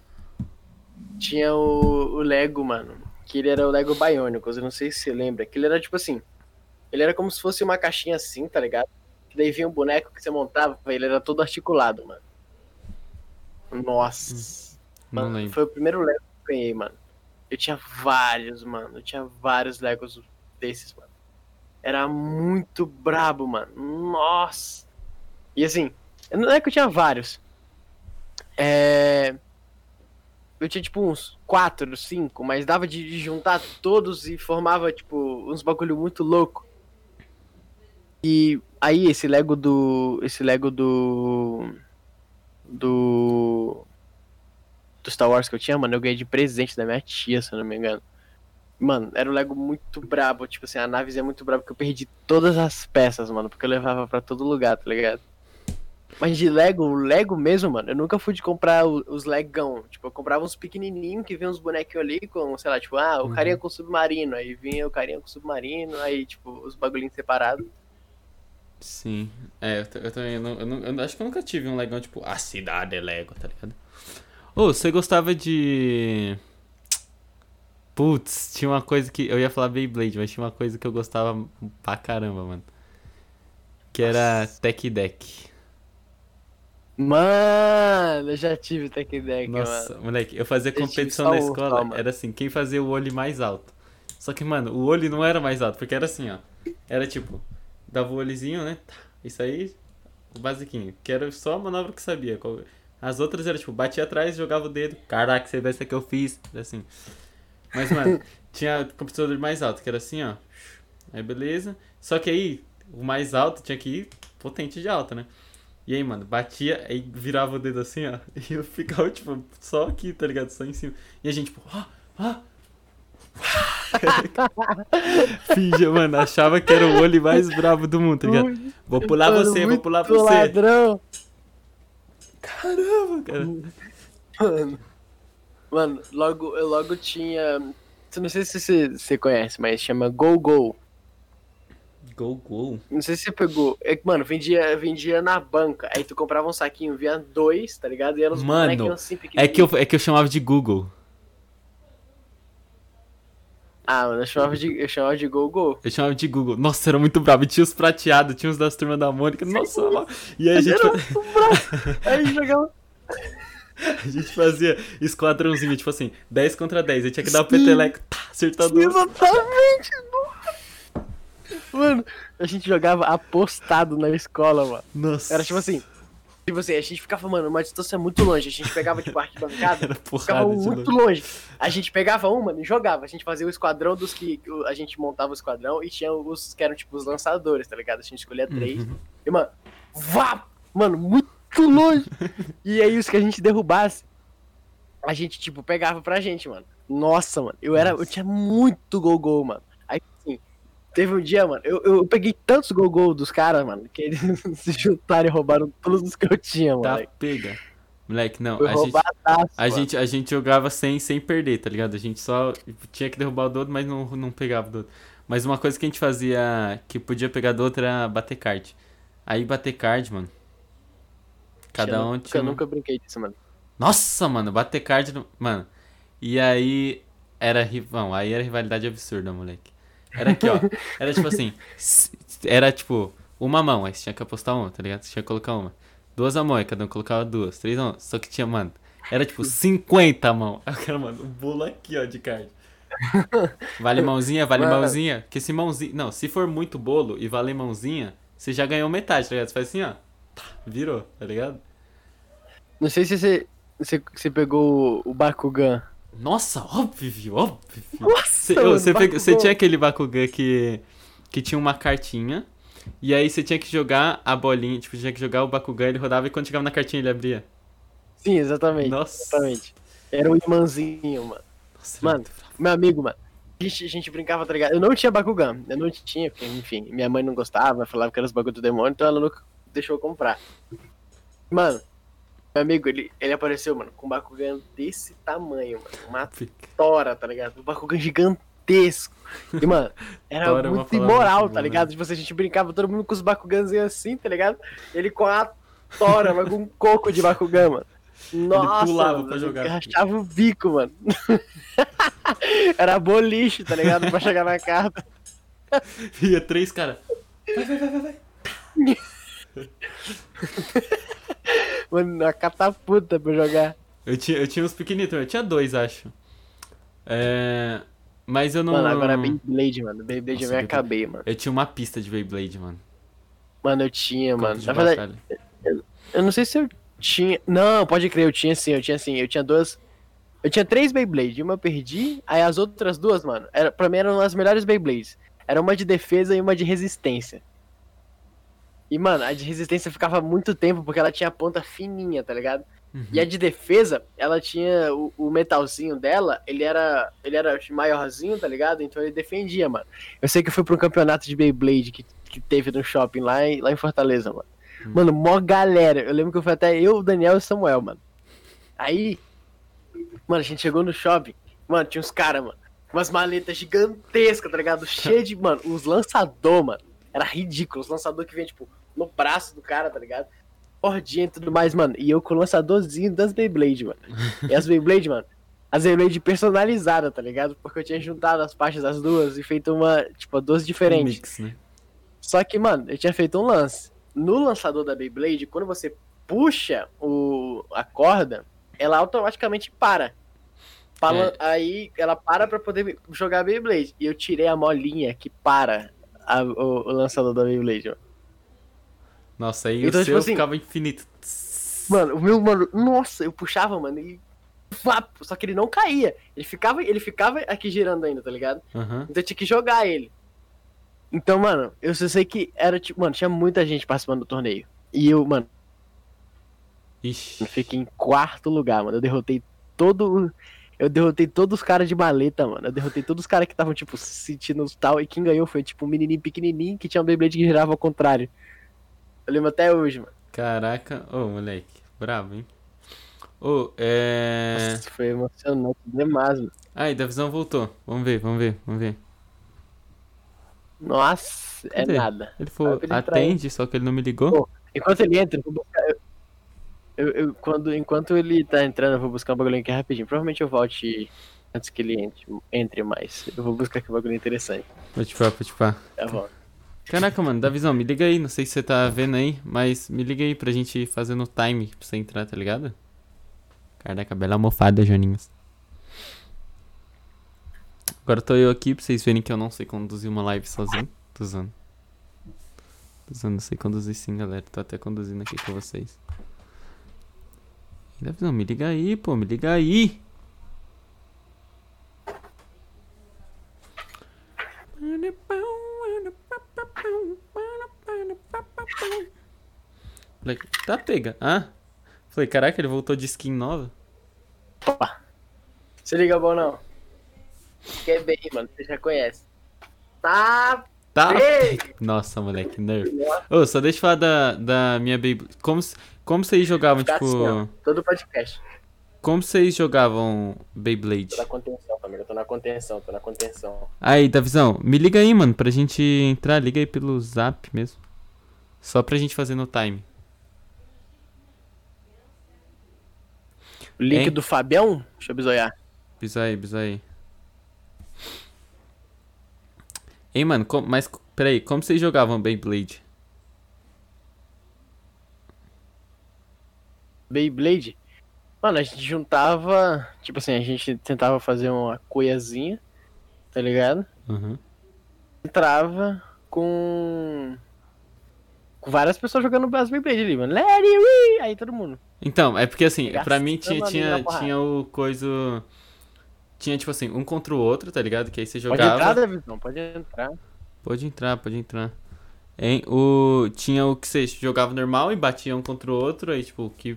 tinha o, o Lego, mano. Que ele era o Lego Bionicles. Eu não sei se você lembra. Que ele era tipo assim. Ele era como se fosse uma caixinha assim, tá ligado? Que daí vinha um boneco que você montava, ele era todo articulado, mano. Nossa. Não Mano, lembro. Foi o primeiro Lego que eu ganhei, mano. Eu tinha vários, mano. Eu tinha vários Legos desses, mano. Era muito brabo, mano. Nossa. E assim, não é que eu tinha vários. É. Eu tinha tipo uns quatro, cinco, mas dava de, juntar todos e formava, tipo, uns bagulho muito louco. E aí, esse Lego do. Esse Lego do. Do. Do Star Wars que eu tinha, mano, eu ganhei de presente da minha tia, se eu não me engano. Mano, era um Lego muito brabo. Tipo assim, a nave é muito brabo que eu perdi todas as peças, mano, porque eu levava pra todo lugar, tá ligado? Mas de Lego, o Lego mesmo, mano, eu nunca fui de comprar os Legão. Tipo, eu comprava uns pequenininhos que vinha uns bonequinhos ali com, sei lá, tipo, ah, o Uhum. carinha com submarino. Aí vinha o carinha com submarino, aí, tipo, os bagulhinhos separados. Sim. É, eu, eu também. Eu, não- eu não- eu acho que eu nunca tive um Legão tipo, a cidade é Lego, tá ligado? Ô, você gostava de. Putz, tinha uma coisa que. Eu ia falar Beyblade, mas tinha uma coisa que eu gostava pra caramba, mano. Que era Tech Deck. Mano, eu já tive Tech Deck, Nossa, mano. moleque, eu fazia competição na escola, mano. era assim, quem fazia o olho mais alto. Só que, mano, o olho não era mais alto, porque era assim, ó. Era tipo, dava o olhozinho, né? Tá, Isso aí, o basiquinho. Que era só a manobra que sabia. As outras era tipo, batia atrás, jogava o dedo. Caraca, você vê essa que eu fiz. Era assim. Mas, mano, tinha competidor mais alto, que era assim, ó. Aí beleza. Só que aí, o mais alto tinha que ir potente de alta, né? E aí, mano, batia, aí virava o dedo assim, ó. E eu ficava, tipo, só aqui, tá ligado? Só em cima. E a gente, tipo, ó, ó. Fingia, mano, achava que era o olho mais bravo do mundo, tá ligado? Vou pular Mano, você, vou pular você. ladrão. Caramba, cara. Mano. Mano, logo, eu logo tinha. Não sei se você, você conhece, mas chama Go Go. Go, go. Não sei se você pegou. É que, mano, vendia, vendia na banca. Aí tu comprava um saquinho, via dois, tá ligado? E eram os Mano, assim É que, eu, é que eu chamava de Google. Ah, mano, eu chamava de, eu chamava de Go Go. Eu chamava de Google. Nossa, era muito brabo. E Tinha os prateados, tinha os das turmas da Mônica. Nossa. E aí a gente, Era muito bravo. Aí jogava. a gente fazia esquadrãozinho, tipo assim, 10 contra 10. Eu tinha que dar o peteleco, tá, acertar duas. Exatamente, Mano, a gente jogava apostado na escola, mano. Nossa. Era tipo assim. Tipo assim, a gente ficava, mano, uma distância muito longe. A gente pegava, tipo, arquibancada. Era Ficava muito longe. longe. A gente pegava um, mano, e jogava. A gente fazia o esquadrão dos que. A gente montava o esquadrão e tinha os que eram, tipo, os lançadores, tá ligado? A gente escolhia três. Uhum. E, mano, vá! Mano, muito longe. e aí, os que a gente derrubasse, a gente, tipo, pegava pra gente, mano. Nossa, mano, eu era. Eu tinha muito gol-gol, mano. Teve um dia, mano, eu, eu peguei tantos gol-gol dos caras, mano, que eles se juntaram e roubaram todos os que eu tinha, Tá, mano. pega. Moleque, não. Foi A gente, a, gente, a gente jogava sem, sem perder, tá ligado? A gente só tinha que derrubar o do outro, mas não, não pegava do outro. Mas uma coisa que a gente fazia que podia pegar do outro era bater card. Aí bater card, mano. Cada eu um nunca, tinha. um- nunca brinquei disso, mano. Nossa, mano, bater card. no- Mano. E aí era rivão, aí era rivalidade absurda, moleque. Era aqui, ó. Era tipo assim. Era tipo, uma mão, aí você tinha que apostar uma, tá ligado? Você tinha que colocar uma. Duas a mão, aí cada um colocava duas. Três a mão. Só que tinha, mano. Era tipo 50 a mão. Aí o cara, mano, o bolo aqui, ó, de card. Vale mãozinha, vale Mano. mãozinha. Porque se mãozinha. Não, se for muito bolo e valer mãozinha, você já ganhou metade, tá ligado? Você faz assim, ó. Tá, virou, tá ligado? Não sei se você, você, você pegou o Bakugan. Nossa, óbvio, óbvio. Nossa, Você, mano, você, tinha aquele Bakugan que, que tinha uma cartinha. E aí você tinha que jogar a bolinha, tipo, tinha que jogar o Bakugan, ele rodava e quando chegava na cartinha ele abria. Sim, exatamente. Nossa. Exatamente. Era o imãzinho, mano. Nossa, Mano, muito bravo. Meu amigo, mano. A gente, a gente brincava, tá ligado? Eu não tinha Bakugan. Eu não tinha, porque, enfim, minha mãe não gostava, falava que era os bagulho do demônio, então ela nunca deixou eu comprar. Mano, meu amigo, ele, ele apareceu, mano, com um Bakugan desse tamanho, mano. Uma Fica. tora, tá ligado? Um Bakugan gigantesco. E, mano, era Tora é muito palavra imoral, muito tá boa, ligado? Tipo a gente brincava todo mundo com os Bakuganzinhos assim, tá ligado? Ele com a tora, mas com um coco de Bakugan, mano. Nossa, pulava mano, pra jogar. Rachava o bico, mano. Era boliche, tá ligado? Pra chegar na carta. Ia três, cara. Mano, uma catapulta pra jogar. Eu tinha, eu tinha uns pequenitos, eu tinha dois, acho. É. Mas eu não. Mano, agora é Beyblade, mano. Beyblade Nossa, eu me acabei, mano. Eu tinha uma pista de Beyblade, mano. Mano, eu tinha, Campo mano. Na verdade, batalha. eu não sei se eu tinha. Não, pode crer, eu tinha sim, eu tinha sim. Eu tinha duas. Eu tinha três Beyblade, uma eu perdi, aí as outras duas, mano, era, pra mim eram as melhores Beyblades. Era uma de defesa e uma de resistência. E, mano, a de resistência ficava muito tempo porque ela tinha a ponta fininha, tá ligado? Uhum. E a de defesa, ela tinha o, o metalzinho dela, ele era ele era maiorzinho, tá ligado? Então ele defendia, mano. Eu sei que eu fui pra um campeonato de Beyblade que, que teve no shopping lá em, lá em Fortaleza, mano. Hum. Mano, mó galera. Eu lembro que eu fui até eu, o Daniel e o Samuel, mano. Aí, mano, a gente chegou no shopping, mano, tinha uns caras, mano. Umas maletas gigantescas, tá ligado? Cheio de, mano, uns lançador, mano. Era ridículo, os lançador que vinha, tipo, no braço do cara, tá ligado? Cordinha e tudo mais, mano. E eu com o lançadorzinho das Beyblade, mano. E as Beyblade, mano, as Beyblade personalizadas, tá ligado? Porque eu tinha juntado as partes das duas e feito uma, tipo, duas Um diferentes. mix, né? Só que, mano, eu tinha feito um lance. No lançador da Beyblade, quando você puxa o, a corda, ela automaticamente para. Fala- Aí ela para pra poder jogar a Beyblade. E eu tirei a molinha que para a- o, o lançador da Beyblade, mano. Nossa, aí Então, o tipo seu assim, ficava infinito. Mano, o meu, mano, nossa, eu puxava, mano, e. Só que ele não caía. Ele ficava, ele ficava aqui girando ainda, tá ligado? Aham. Então eu tinha que jogar ele. Então, mano, eu só sei que era tipo, mano, tinha muita gente participando do torneio. E eu, mano, Ixi. eu fiquei em quarto lugar, mano. Eu derrotei todo. Eu derrotei todos os caras de maleta, mano. Eu derrotei todos os caras que estavam, tipo, se sentindo tal. E quem ganhou foi, tipo, um menininho pequenininho que tinha um Beyblade que girava ao contrário. Eu lembro até hoje, mano. Caraca. Ô, moleque. Bravo, hein? Ô, é. Nossa, foi emocionante demais, mano. Aí, da visão voltou. Vamos ver, vamos ver, vamos ver. Nossa, é Cadê? nada. Ele falou, atende, só que ele não me ligou. Pô, Enquanto ele entra, eu vou buscar. Eu, eu- quando, enquanto ele tá entrando, eu vou buscar um bagulho aqui rapidinho. Provavelmente eu volte antes que ele entre, entre mais. Eu vou buscar aqui um bagulho interessante. Falar, vou te falar. Tá bom. Caraca, mano, da visão, me liga aí. Não sei se você tá vendo aí, mas me liga aí pra gente fazer no time pra você entrar, tá ligado? Caraca, bela almofada, Joninhos. Agora tô eu aqui pra vocês verem que eu não sei conduzir uma live sozinho. Tô usando. Tô usando, sei conduzir sim, galera. Tô até conduzindo aqui com vocês. Da visão, me liga aí, pô, me liga aí. Falei, tá pega. Ah? Falei, caraca, ele voltou de skin nova. Opa. Se liga bom não. Quer bem, mano. Você já conhece. Tá Tá? Nossa, moleque, nerf. Ô, só deixa eu falar da, da minha Beyblade. Como, como vocês jogavam, tipo. assim. Todo podcast. Como vocês jogavam Beyblade? Tô na contenção, família. Tô na contenção, tô na contenção. Aí, Davizão, me liga aí, mano, pra gente entrar. Liga aí pelo zap mesmo. Só pra gente fazer no time. O link Hein? do Fabião? Deixa eu bisoiar. Bisa aí. Ei, mano, com- mas peraí, como vocês jogavam Beyblade? Beyblade. Mano, a gente juntava. Tipo assim, a gente tentava fazer uma coiazinha, tá ligado? Uhum. Entrava com. Com várias pessoas jogando as Beyblade ali, mano. Let it! Aí todo mundo. Então, é porque assim, pra mim tinha, tinha, tinha o coisa. Tinha, tipo assim, um contra o outro, tá ligado? Que aí você Pode jogava. entrar, Davidão, pode entrar. Pode entrar, pode entrar. Hein? O... Tinha o que você jogava normal e batia um contra o outro, aí tipo, o que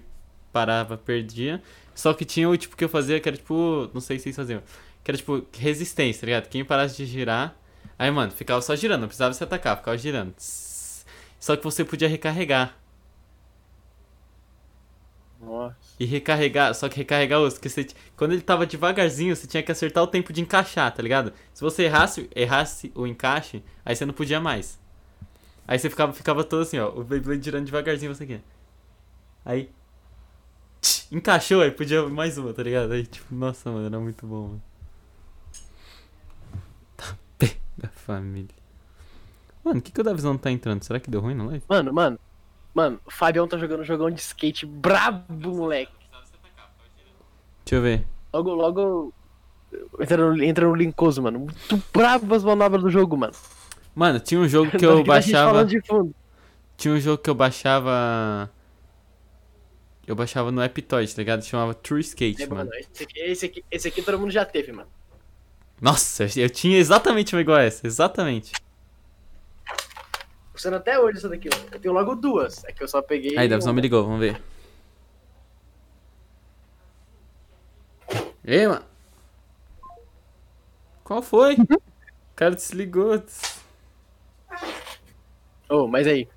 parava, perdia. Só que tinha o tipo que eu fazia, que era tipo. Não sei se vocês faziam. Que era tipo resistência, tá ligado? Quem parasse de girar. Aí, mano, ficava só girando, não precisava se atacar, ficava girando. Só que você podia recarregar. Nossa. E recarregar, só que recarregar o porque você, quando ele tava devagarzinho, você tinha que acertar o tempo de encaixar, tá ligado? Se você errasse, errasse o encaixe, aí você não podia mais. Aí você ficava, ficava todo assim, ó, o Beyblade girando devagarzinho, você aqui. Aí. tch, encaixou, aí podia mais uma, tá ligado? Aí, tipo, nossa, mano, era muito bom, mano. Tá pega, família. Mano, o que, que o Davizão tá entrando? Será que deu ruim na live? Mano, mano. Mano, o Fabião tá jogando um jogão de skate brabo, moleque. Deixa eu ver. Logo, logo. Entra no, entra no Linkoso, mano. Muito brabo as manobras do jogo, mano. Mano, tinha um jogo que eu baixava. Tinha um jogo que eu baixava. Eu baixava no Aptoide, tá ligado? Chamava True Skate, É, mano. mano, esse aqui, esse, aqui, esse aqui todo mundo já teve, mano. Nossa, eu tinha exatamente uma igual a essa, exatamente. Usando até hoje essa daqui. Eu tenho logo duas. É que eu só peguei. Aí, Davison uma. me ligou, vamos ver. Ei, mano. Qual foi? O cara desligou. Ô, mas aí.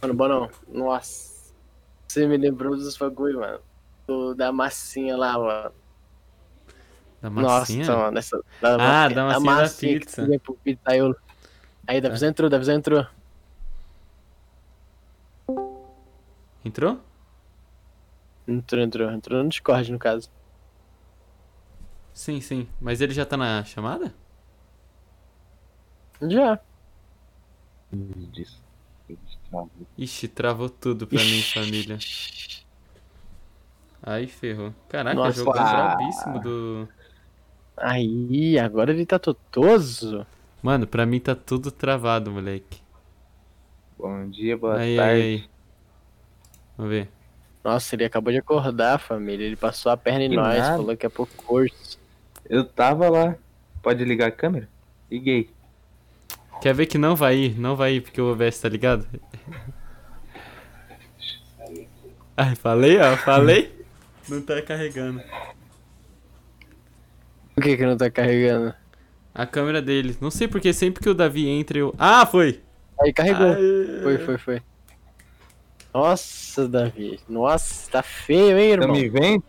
Mano, bom não. Nossa. Você me lembrou dos bagulho, mano. Do, da massinha lá, mano. Da massinha? Nossa, mano. Essa, da, Ah, da a massinha da massinha que pizza. pizzaiolo. Aí, Davis entrou, Davis entrou. Entrou? Entrou, entrou. Entrou no Discord, no caso. Sim, sim. Mas ele já tá na chamada? Já. Ixi, travou tudo pra mim, família. Aí ferrou. Caraca, Nossa. jogão brabíssimo do. Aí, agora ele tá totoso. Mano, pra mim tá tudo travado, moleque. Bom dia, boa aí, tarde. aí, aí. Vamos ver. Nossa, ele acabou de acordar, família. Ele passou a perna em Que nós, nada. falou que é por curso. Eu tava lá. Pode ligar a câmera? Liguei. Quer ver que não vai ir? Não vai ir porque o OBS tá ligado? Ai, falei, ó, falei. Não tá carregando. Por que que não tá carregando? A câmera dele. Não sei porque sempre que o Davi entra eu. Ah, foi! Aí, carregou. Aê. Foi, foi, foi. Nossa, Davi. Nossa, tá feio, hein, Tá irmão? me vendo?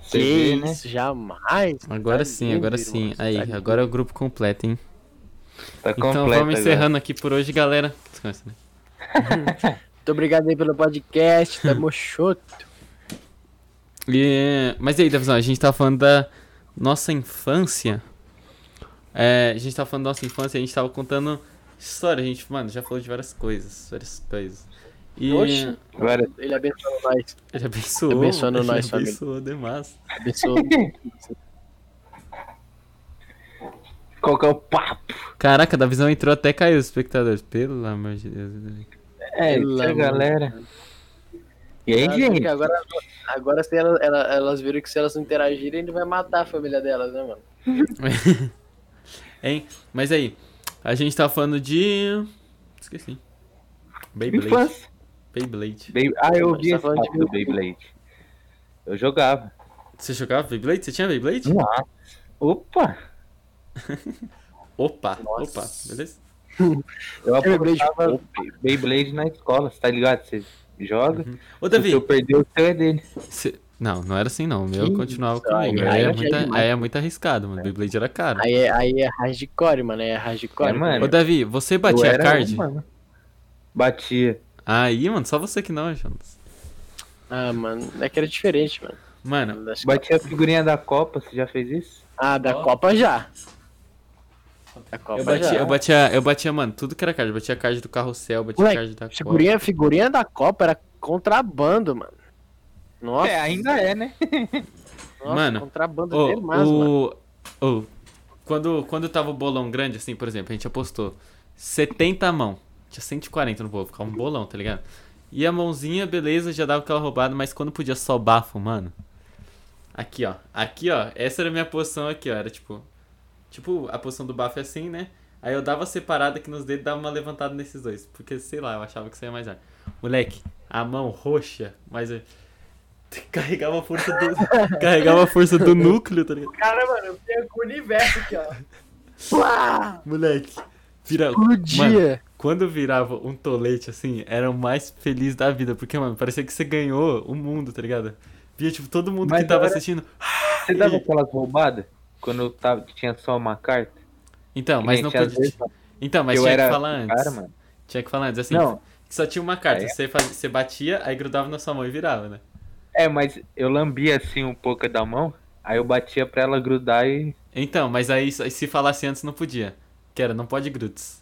Você Que vê, né? isso, jamais. Agora Tá sim, lindo, agora irmão, sim. tá Aí, lindo. agora é o grupo completo, hein? Tá Então completo vamos encerrando aqui por hoje, galera. Descansa, né? Muito obrigado aí pelo podcast, tamo choto. E, mas e aí, Davizão, a gente tá falando da nossa infância. É, a gente tá falando da nossa infância, a gente tava contando história. A gente, mano, já falou de várias coisas, várias coisas. E Oxe. Agora, Ele abençoa nós. ele abençoou, Abençoando ele nós, família. abençoou demais. Abençoa. qual que é o papo? Caraca, da visão entrou até caiu os espectadores. Pelo amor de Deus. É, Pelo galera. E aí, gente? Agora, agora se ela- ela- elas viram que se elas não interagirem, ele vai matar a família delas, né, mano? Hein? Mas aí, a gente tá falando de. Esqueci. Beyblade. Infância. Beyblade. Bey- Ah, eu ouvi tá esse falando de papo do Beyblade. Eu jogava. Você jogava Beyblade? Você tinha Beyblade? Nossa. Opa! Opa, Nossa. opa, beleza? Eu apostava Beyblade na escola, você tá ligado? Você joga, Ô, se Davi, eu perder, o seu é dele. Cê- Não, não era assim não. O meu Que continuava isso, com o aí- meu. aí Aí, é é demais. aí é muito arriscado, mano. Beyblade era caro. Aí é, aí é hardcore, mano. É hardcore. É, mano. Ô, Davi, você batia card? um, mano. Batia. Aí, mano, só você que não, Jonas. Ah, mano. É que era diferente, mano. Mano, Batia a figurinha da Copa, você já fez isso? Ah, da Copa já. Da Copa eu batia, já. eu batia, eu batia, mano, tudo que era card. Eu batia card do carrossel, batia Moleque, card da Copa. Figurinha, figurinha da Copa era contrabando, mano. Nossa. É, ainda é, né? nossa, Mano, contrabando Ô, demais, mano. o, ô, quando, quando tava o bolão grande, assim, por exemplo, a gente apostou 70 a mão. Tinha 140 no bolo, ficava um bolão, tá ligado? E a mãozinha, beleza, já dava aquela roubada, mas quando podia só bafo, mano. Aqui, ó. Aqui, ó. Essa era a minha posição aqui, ó. Era tipo. Tipo, a posição do bafo é assim, né? Aí eu dava separada aqui nos dedos e dava uma levantada nesses dois. Porque, sei lá, eu achava que saía mais ar. Moleque, a mão roxa, mas. eu- Carregava a força do. carregava a força do núcleo, tá ligado? Cara, mano, eu tenho o universo aqui, ó. Moleque. Vira... Explodia. Quando virava um tolete assim, era o mais feliz da vida. Porque, mano, parecia que você ganhou o mundo, tá ligado? Via, tipo, todo mundo Mas que tava era- assistindo. Você dava aquelas roubadas? Quando eu tava, tinha só uma carta? Então, Que mas não podia. vezes, Então, mas tinha que falar antes. Cara, mano. Tinha que falar antes, assim. Não. Só tinha uma carta. É. Você, fazia, você batia, aí grudava na sua mão e virava, né? É, mas eu lambia assim um pouco da mão, aí eu batia pra ela grudar e. Então, mas aí se falasse antes não podia. Que era, não pode grudes.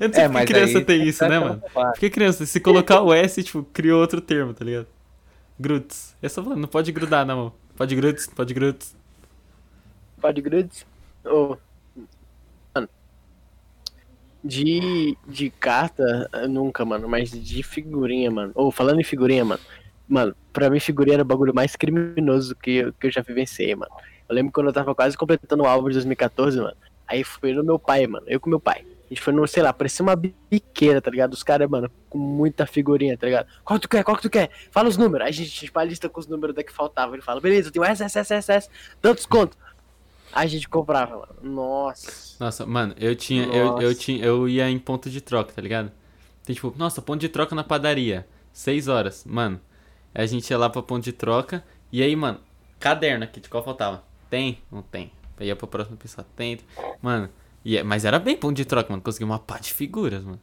Eu não sei É, porque criança aí tem tem isso, né, mano? Porque criança, se colocar o S, tipo, criou outro termo, tá ligado? Grudes. É só falando, não pode grudar na mão. Pode grudes, pode grudes. Pode grudes. Ô. Mano. De, de carta, nunca, mano. Mas de figurinha, mano. Ou falando em figurinha, mano. Mano, pra mim figurinha era o bagulho mais criminoso que, eu- que eu já vivenciei, mano. Eu lembro quando eu tava quase completando o álbum de 2014, mano. Aí fui no meu pai, mano. Eu com meu pai. A gente foi no, sei lá, parecia uma biqueira, tá ligado? Os caras, mano, com muita figurinha, tá ligado? Qual que tu quer? Qual que tu quer? Fala os números. Aí a gente, tipo, a lista com os números da que faltava. Ele fala, beleza, eu tenho S, S, S, S. Tantos conto. Aí a gente comprava, mano. Nossa. Nossa, mano, eu tinha, eu, eu tinha, eu ia em ponto de troca, tá ligado? Tem tipo, nossa, ponto de troca na padaria. Seis horas, mano. Aí a gente ia lá pra ponto de troca. E aí, mano, caderno aqui, de qual faltava? Tem? Não tem. Aí ia pra próxima pessoa, tem. Mano, e, é- mas era bem ponto de troca, mano. Consegui uma pá de figuras, mano.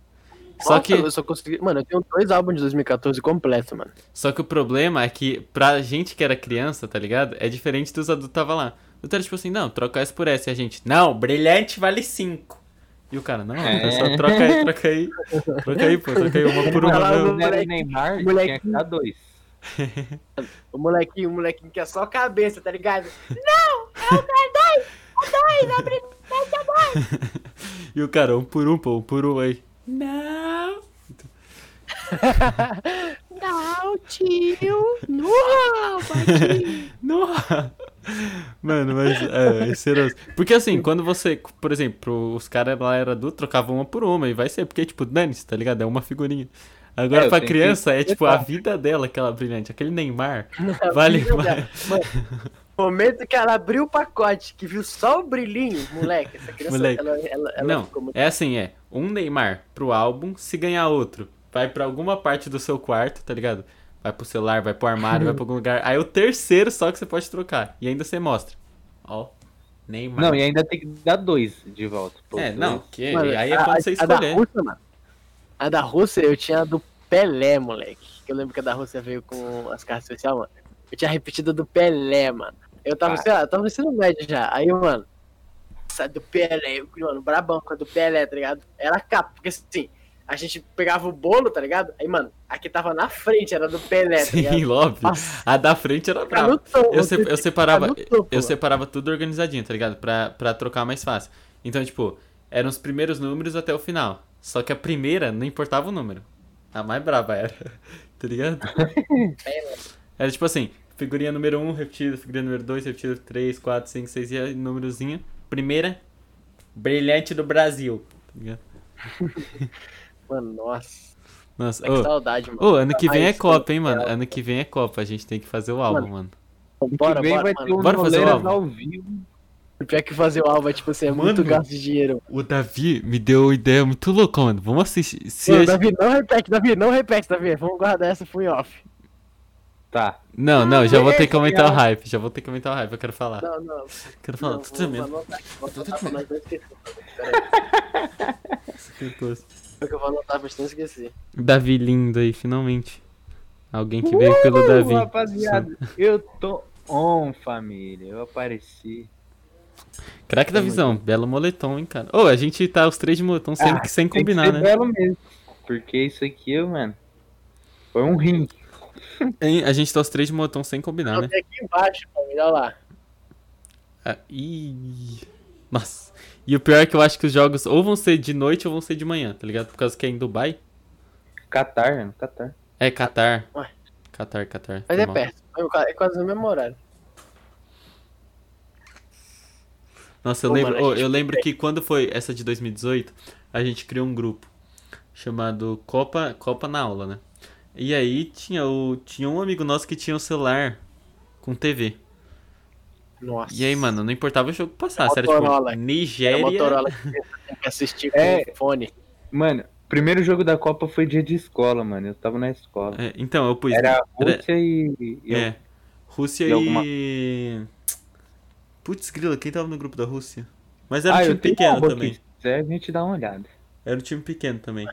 Só Nossa, que, Eu só consegui... Mano, eu tenho dois álbuns de 2014 completo, mano. só que o problema é que pra gente que era criança, tá ligado? É diferente dos adultos que tava lá. O cara, tipo assim, não, troca S por S. E a gente, não, brilhante vale 5. E o cara, não, É. só troca aí, troca aí. Troca aí, pô, troca aí uma por uma Vai lá, mesmo. Quando era o moleque- Neymar, tinha que dar dois. O molequinho, o molequinho que é só cabeça, tá ligado? E o cara, um por um, pô, um por um aí. Não. Não, tio. Não. Não. Mano, mas é, esse era... Porque assim, quando você, por exemplo, os caras lá era adulto, trocavam uma por uma e vai ser, porque tipo, dane-se, tá ligado? É uma figurinha. Agora É, pra tenho que criança é tipo a vida dela, aquela brilhante. Aquele Neymar vale Filho mais. Mano, no momento que ela abriu o pacote, que viu só o brilhinho, moleque, essa criança, Moleque. ela, ela, ela Não, ficou muito... é assim, é. Um Neymar pro álbum, se ganhar outro, vai pra alguma parte do seu quarto, tá ligado? vai pro celular, vai pro armário, vai pra algum lugar. Aí o terceiro só que você pode trocar. E ainda você mostra. Ó, Neymar. Não, e ainda tem que dar dois de volta. Pô, É, não, que, Mano, aí é a- quando você a, da escolher. Rússia, mano. A da Rússia eu tinha a do Pelé, moleque. Que eu lembro que a da Rússia veio com as cartas especiais, mano. Eu tinha repetido do Pelé, mano. Eu tava, Ah. sei lá, eu tava no ensino médio já. Aí, mano, essa do Pelé, eu, mano, brabão com a do Pelé, tá ligado? Era capa, porque assim, a gente pegava o bolo, tá ligado? Aí, mano, aqui tava na frente, era do Pelé, tá Sim, ligado? óbvio. Nossa, A da frente era brava. Eu, se- eu separava, topo, eu separava tudo organizadinho, tá ligado? Pra, pra trocar mais fácil. Então, tipo, eram os primeiros números até o final. Só que a primeira não importava o número. A mais brava era. Tá ligado? Era tipo assim, figurinha número 1 repetida, figurinha número 2 repetida, 3, 4, 5, 6 e aí, númerozinho. Primeira, brilhante do Brasil. Tá ligado? Mano, nossa. Nossa, Que ô, saudade, mano. ô, ano que vem é Copa, hein, isso mano? é- Ano que vem é Copa, a gente tem que fazer o álbum, mano. Bora, que vem bora, vai mano. ter um Bora fazer o álbum. ao vivo. O pior é que fazer o alvo é, tipo assim, é muito Mano. gasto de dinheiro. O Davi me deu uma ideia muito louca, mano. Vamos assistir. Se Mano, a- Davi, não repete, Davi, não repete, Davi. Vamos guardar essa full off. Tá. Não, não, já vou ter que aumentar o hype. Já vou ter que aumentar o hype, eu quero falar. Não, não. Quero falar. Tô vou tremendo. Porque eu vou anotar pra não esquecer. Davi lindo aí, finalmente. Alguém que veio pelo Davi. Uh, rapaziada, eu tô on, família. Eu apareci. Craque da visão, belo moletom, hein, cara. Ô, a gente tá os três de moletom sem, Ah, sem Tem combinar, né? belo mesmo. Porque isso aqui, mano, foi um rim. Hein, A gente tá os três de moletom sem combinar, né? Aqui embaixo, olha lá. Ah, ih. Nossa. E o pior é que eu acho que os jogos ou vão ser de noite ou vão ser de manhã, tá ligado? Por causa que é em Dubai. Catar, mano, Catar. É Qatar. Ué. Qatar, Qatar. Mas é mal. perto. É quase no mesmo horário. Nossa, eu Pô, lembro, mano, gente eu lembro que quando foi essa de 2018, a gente criou um grupo chamado Copa, Copa na aula, né? E aí tinha o tinha um amigo nosso que tinha um celular com TV. Nossa. E aí, mano, não importava o jogo que passasse, era Motorola. tipo Era Nigéria. Motorola que assistir com É. o fone. Mano, primeiro jogo da Copa foi dia de escola, mano. Eu tava na escola. É, então, eu pus Era Rússia e. e eu- é, Rússia e alguma- Putz, grila, quem tava no grupo da Rússia? Mas era um Ah, time eu tenho pequeno também. Se quiser, a gente dá uma olhada. Era um time pequeno também.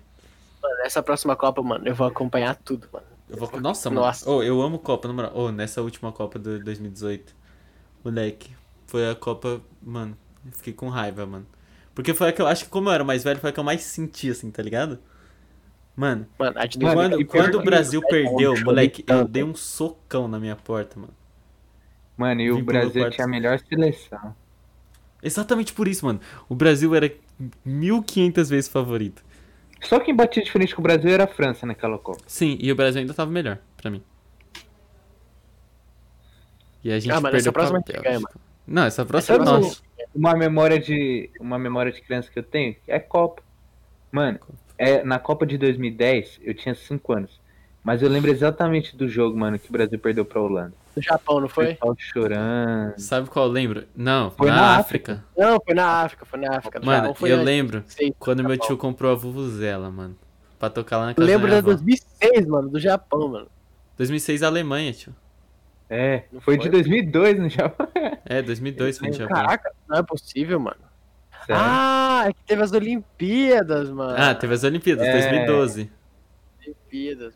Nessa próxima Copa, mano, eu vou acompanhar tudo, mano. Eu vou... Nossa, mano. Nossa. Oh, eu amo Copa, na moral. Oh, nessa última Copa de 2018, moleque, foi a Copa, mano, eu fiquei com raiva, mano. Porque foi a que eu acho que como eu era mais velho, foi a que eu mais senti, assim, tá ligado? Mano, Mano, a de Mano, quando, e quando o Brasil perdeu, um moleque, eu dei um socão na minha porta, mano. Mano, e Vim o Brasil tinha a melhor seleção. Exatamente por isso, mano. O Brasil era 1500 vezes favorito. Só quem batia de frente com o Brasil era a França naquela Copa. Sim, e o Brasil ainda tava melhor, pra mim. E a gente Ah, mas perdeu essa próxima pra ganha. Não, essa próxima é nossa. uma memória de uma memória de criança que eu tenho é Copa. Mano, é, na Copa de 2010 eu tinha 5 anos. Mas eu lembro exatamente do jogo, mano, que o Brasil perdeu pra Holanda. Do Japão, não foi? chorando. Sabe qual eu lembro? Não, Foi na, na África. Não, foi na África, foi na África. Mano, eu antes. lembro Sei, quando meu tio comprou a Vuvuzela, mano. Pra tocar lá na Eu casa lembro da da minha avó. 2006, mano, do Japão, mano. 2006 Alemanha, tio. É, Não foi foi? de 2002 no Japão. É, 2002 foi no Japão. Caraca, não é possível, mano. Sério. Ah, é que teve as Olimpíadas, mano. Ah, teve as Olimpíadas, É. 2012. Olimpíadas.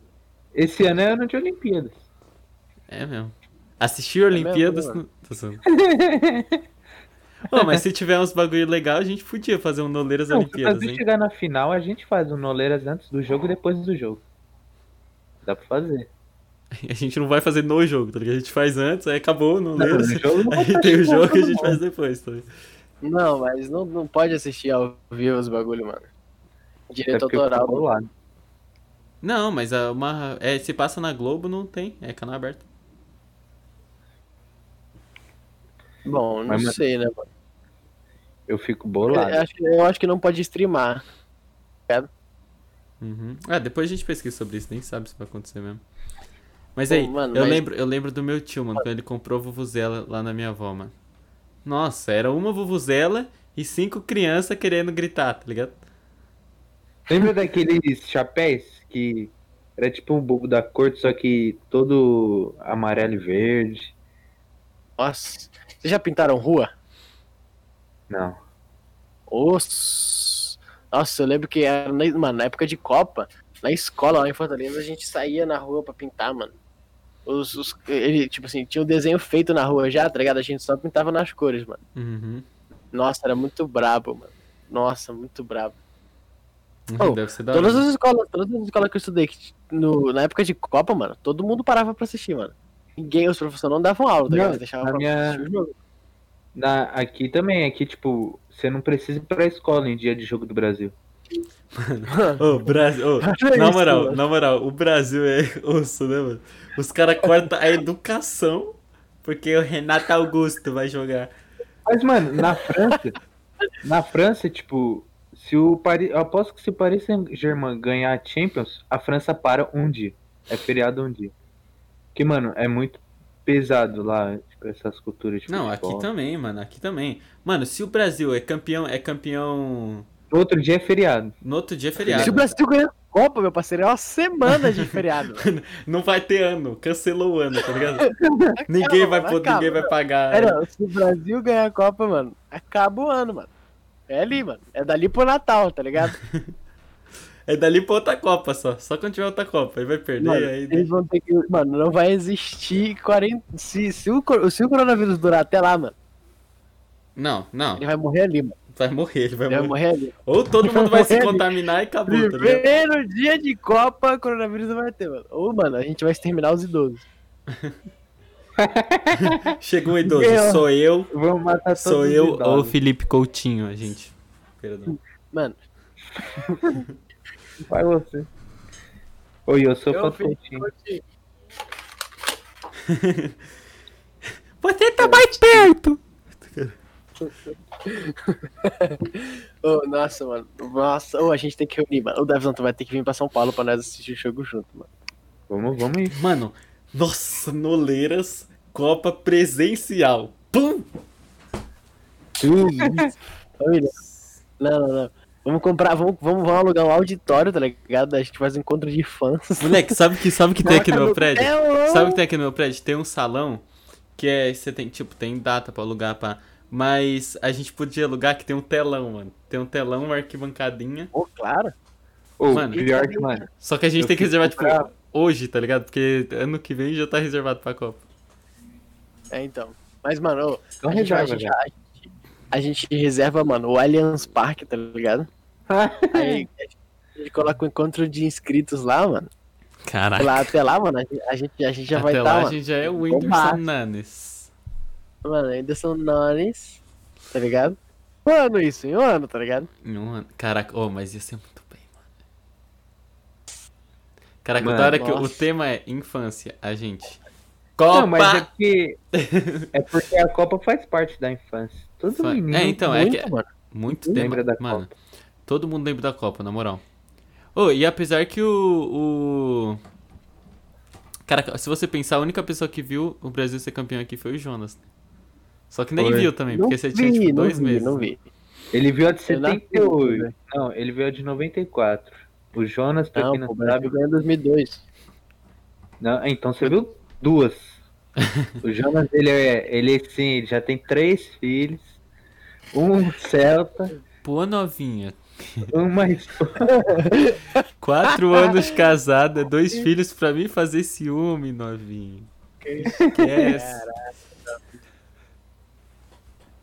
Esse ano é ano de Olimpíadas. É mesmo. Assistir Olimpíadas. mesmo. Ô, mas se tiver uns bagulho legal, a gente podia fazer um Noleiras Não, se Olimpíadas, hein? chegar na final, a gente faz o Noleiras antes do jogo e depois do jogo. Dá pra fazer. A gente não vai fazer no jogo, tá ligado? A gente faz antes, aí acabou não vai Aí tem o jogo e a gente não. faz depois, tá ligado? Não, mas não, não pode assistir ao vivo os bagulho, mano. Direito fico autoral. bolado. Não, mas a- uma, é, se passa na Globo, não tem. É canal aberto. Bom, não Mas, sei, né, mano? Eu fico Eu bolado. acho, que- eu acho que não pode streamar. Uhum. Ah, depois a gente pesquisa sobre isso, nem sabe se vai acontecer mesmo. Mas Pô, aí, mano, eu, mas- lembro, eu lembro do meu tio, mano, quando ele comprou a Vuvuzela lá na minha avó, mano. Nossa, era uma Vuvuzela e cinco crianças querendo gritar, tá ligado? Lembra daqueles chapéus que Era tipo o bobo da corte, só que todo amarelo e verde. Nossa. Vocês já pintaram rua? Não. Os... Nossa, eu lembro que era na, mano, na época de Copa, na escola lá em Fortaleza, a gente saía na rua pra pintar, mano. Os, os, ele, tipo assim, tinha o desenho feito na rua já, tá ligado? A gente só pintava nas cores, mano. Uhum. Nossa, era muito brabo, mano. Nossa, muito brabo. Oh, Deve ser da Todas hora. as escolas, todas as escolas que eu estudei, que no, na época de Copa, mano, todo mundo parava pra assistir, mano. Ninguém, os professores não davam aula, tá Não, deixavam na pra minha- o jogo. Na, aqui também, aqui, tipo, você não precisa ir pra escola em dia de jogo do Brasil. Ô, Brasil, ô, Olha na isso, moral, mano. na moral, o Brasil é osso, né, mano? Os caras cortam a educação porque o Renato Augusto vai jogar. Mas, mano, na França, na França, tipo, se o Paris, eu aposto que se o Paris Saint-Germain ganhar a Champions, a França para um dia. É feriado um dia. Que, mano, é muito pesado lá, tipo, essas culturas de Não, aqui futebol. também, mano, aqui também. Mano, se o Brasil é campeão, é campeão. No outro dia é feriado. No outro dia é Se feriado. o Brasil ganhar a Copa, meu parceiro, é uma semana de feriado. Não vai ter ano, cancelou o ano, tá ligado? ninguém vai acaba, ninguém vai pagar. Pera, se o Brasil ganhar a Copa, mano, acaba o ano, mano. É ali, mano. É dali pro Natal, tá ligado? É dali pra outra Copa só. Só quando tiver outra Copa. Aí vai perder, Mano, aí. eles vão ter que. Mano, não vai existir 40. Se, se, o, se o coronavírus durar até lá, mano, Não, não. ele vai morrer ali, mano. Vai morrer, ele vai Ele vai morrer. morrer ali. Ou todo mundo vai se Morrer ali. contaminar e acabou, tá ligado? Primeiro dia de Copa, coronavírus não vai ter, mano. Ou, mano, a gente vai exterminar os idosos. Chegou um idoso, Ganhou. sou eu, Vamos matar todos sou eu ou. Felipe Coutinho, a gente. Perdão. Mano, Vai você. Oi, eu sou. Coutinho. Você tá mais perto! Ô, nossa, mano. Nossa, ô, a gente tem que reunir, mano. O Davison, tu vai ter que vir pra São Paulo pra nós assistir o jogo junto, mano. Vamos, vamos ir. Mano, nossa, Noleiras, Copa presencial. Pum! Família. Não, não, não. Vamos comprar, vamos, vamos, vamos alugar um auditório, tá ligado? A gente faz um encontro de fãs. Moleque, sabe que sabe que tem aqui no meu prédio? É, Sabe o que tem aqui no meu prédio? Tem um salão que é. Você tem, tipo, tem data pra alugar pra. Mas a gente podia alugar que tem um telão, mano. Tem um telão, uma arquibancadinha. Pô, claro. Ô, Mano, pior que, mano, Só que a gente Eu tem que reservar, tipo, bravo. hoje, tá ligado? Porque ano que vem já tá reservado pra Copa. É, então. Mas, mano, gente, a, reserva, gente, a, gente, a gente reserva, mano, o Allianz Parque, tá ligado? Aí a gente coloca o encontro de inscritos lá, mano. Caraca. Lá, até lá, mano, a gente, a gente, já vai Até estar, lá a mano. gente já é o. Whindersson Nunes. Mano, ainda são nones, tá ligado? Um ano isso, em um ano, tá ligado? Em um ano. Caraca, oh, mas ia ser muito bem, mano. Caraca, Mano, da hora que o tema é infância, a gente. Copa! Não, mas é porque. É porque a Copa faz parte da infância. Todo Fa- menino. É, então, é Muito, que mano. muito Lembra tema. da Mano, Copa. Todo mundo lembra da Copa, na moral. Oh, e apesar que o, o. Caraca, se você pensar, a única pessoa que viu o Brasil ser campeão aqui foi o Jonas. Só que nem Foi. viu também, Não porque você vi, tinha tipo não dois vi, meses. Não vi. Ele viu a de Eu nasci, 78. né? Não, ele viu a de 94. O Jonas, pra Não, quem pô, não o Brasil sabe. ganhou em 2002. Não, então você viu duas. O Jonas, ele é. Ele sim, ele já tem três filhos. Um Celta, Pô, novinha. Uma esposa. Quatro anos casada, dois filhos pra mim fazer ciúme, novinho. Esquece.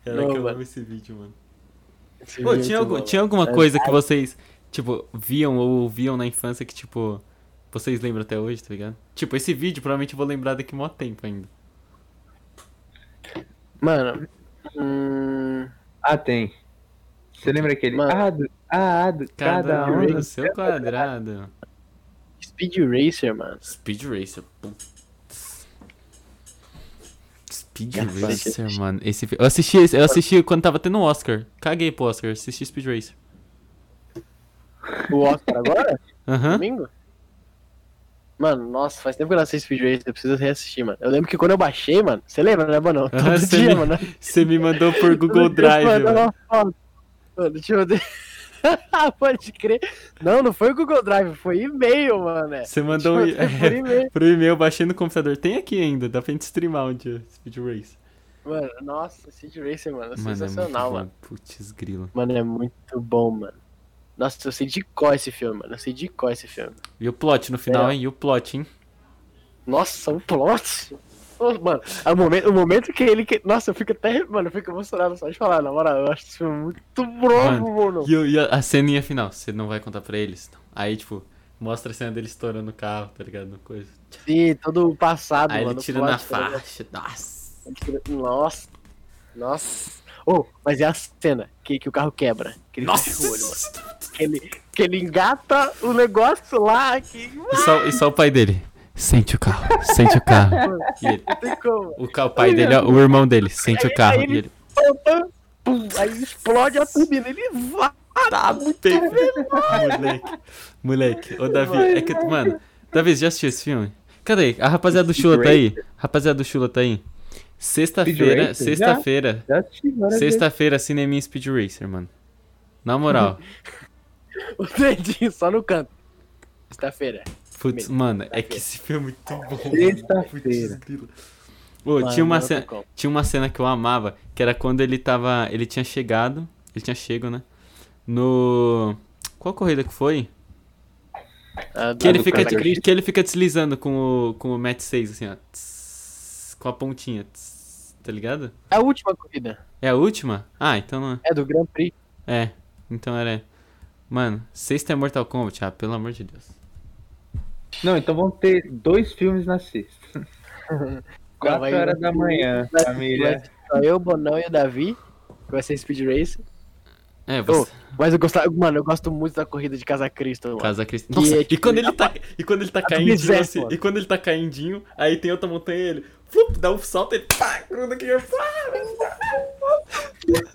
Caraca, Não, eu amo esse vídeo, mano. Esse Pô, vídeo é tinha, muito algum- tinha alguma mano. coisa que vocês, tipo, viam ou ouviam na infância que, tipo, vocês lembram até hoje, tá ligado? Tipo, esse vídeo provavelmente eu vou lembrar daqui a mó tempo ainda. Mano, hum, Ah, tem. Você lembra aquele? Mano. Ah, do, ah, do, Cada um um no seu quadrado. Speed Racer, mano. Speed Racer, putz. Speed Cacete. Racer, mano. Esse, eu assisti, esse- eu assisti quando tava tendo Oscar. Caguei pro Oscar, assisti Speed Racer. O Oscar agora? Aham. Domingo? Mano, nossa, faz tempo que eu não assisto Speed Racer, eu preciso reassistir, mano. Eu lembro que quando eu baixei, mano, você lembra, né, mano? Todo dia, me- mano. Você me mandou por Google Drive, Mano, mano. uma foto. Mano, deixa eu ver. Pode crer. Não, não foi o Google Drive, foi e-mail, mano. é. Você mandou um, e-mail. pro e-mail, baixei no computador. Tem aqui ainda, dá pra gente streamar um dia, Speed Race. Mano, nossa, Speed Racer, mano, é Mano, é sensacional, muito mano. Putz, grilo. Mano, é muito bom, mano. Nossa, eu sei de cor esse filme, mano. Eu sei de cor esse filme. E o plot no final, É. hein? E o plot, hein? Nossa, um plot. Ô, Mano, o momento, o momento que ele. Que... Nossa, eu fico até. Mano, eu fico emocionado só de falar, na moral. Eu acho esse filme muito bravo, mano. E, e a, a ceninha final, você não vai contar pra eles? Não. Aí, tipo, mostra a cena dele estourando o carro, tá ligado? Coisa. Sim, todo o passado, Aí mano. ele tira na tá faixa. Nossa. Nossa. Nossa. Oh, mas é a cena que, que o carro quebra. Que ele fecha o olho, mano. Nossa. Que ele, que ele engata o negócio lá que. E só, e só o pai dele. Sente o carro, sente o carro. E ele, o, o pai dele, ó, o irmão dele, sente o carro. aí ele- ele, Pum, aí explode a turbina. Ele vai. tá perfeito. Moleque, moleque. Ô, Davi, é que, mano, Davi, já assistiu esse filme? Cadê? A rapaziada do Chula tá aí? Rapaziada do Chula tá aí? Sexta-feira, sexta-feira, sexta-feira, Cineminha Speed Racer, mano. Na moral, O dedinho só no canto. Sexta-feira. Putz, mano, é que esse filme é muito bom. Sexta-feira. Mano, tinha uma cena, tinha uma cena que eu amava, que era quando ele tava, ele tinha chegado, ele tinha chego, né? No qual corrida que foi? Ah, Que ele fica que ele fica deslizando com o com o Match 6 assim, ó. Tss, com a pontinha, tss, tá ligado? É a última corrida. É a última? Ah, então não é. É do Grand Prix. É, então era. Mano, sexta é Mortal Kombat, ah, pelo amor de Deus. Não, então vão ter dois filmes na sexta. Quatro vai- horas da manhã, Vai- família. Só eu, o Bonão e o Davi. Que vai ser Speed Race. É, você. mas eu gosto, mano, eu gosto muito da corrida de Casa Cristo, mano. Casa Cristo. Nossa, é, e tipo, quando ele tá, e quando ele tá do caindinho deserto, assim, e quando ele tá caindinho, aí tem outra montanha e ele, flup, dá um salto, ele pá, gruda aqui,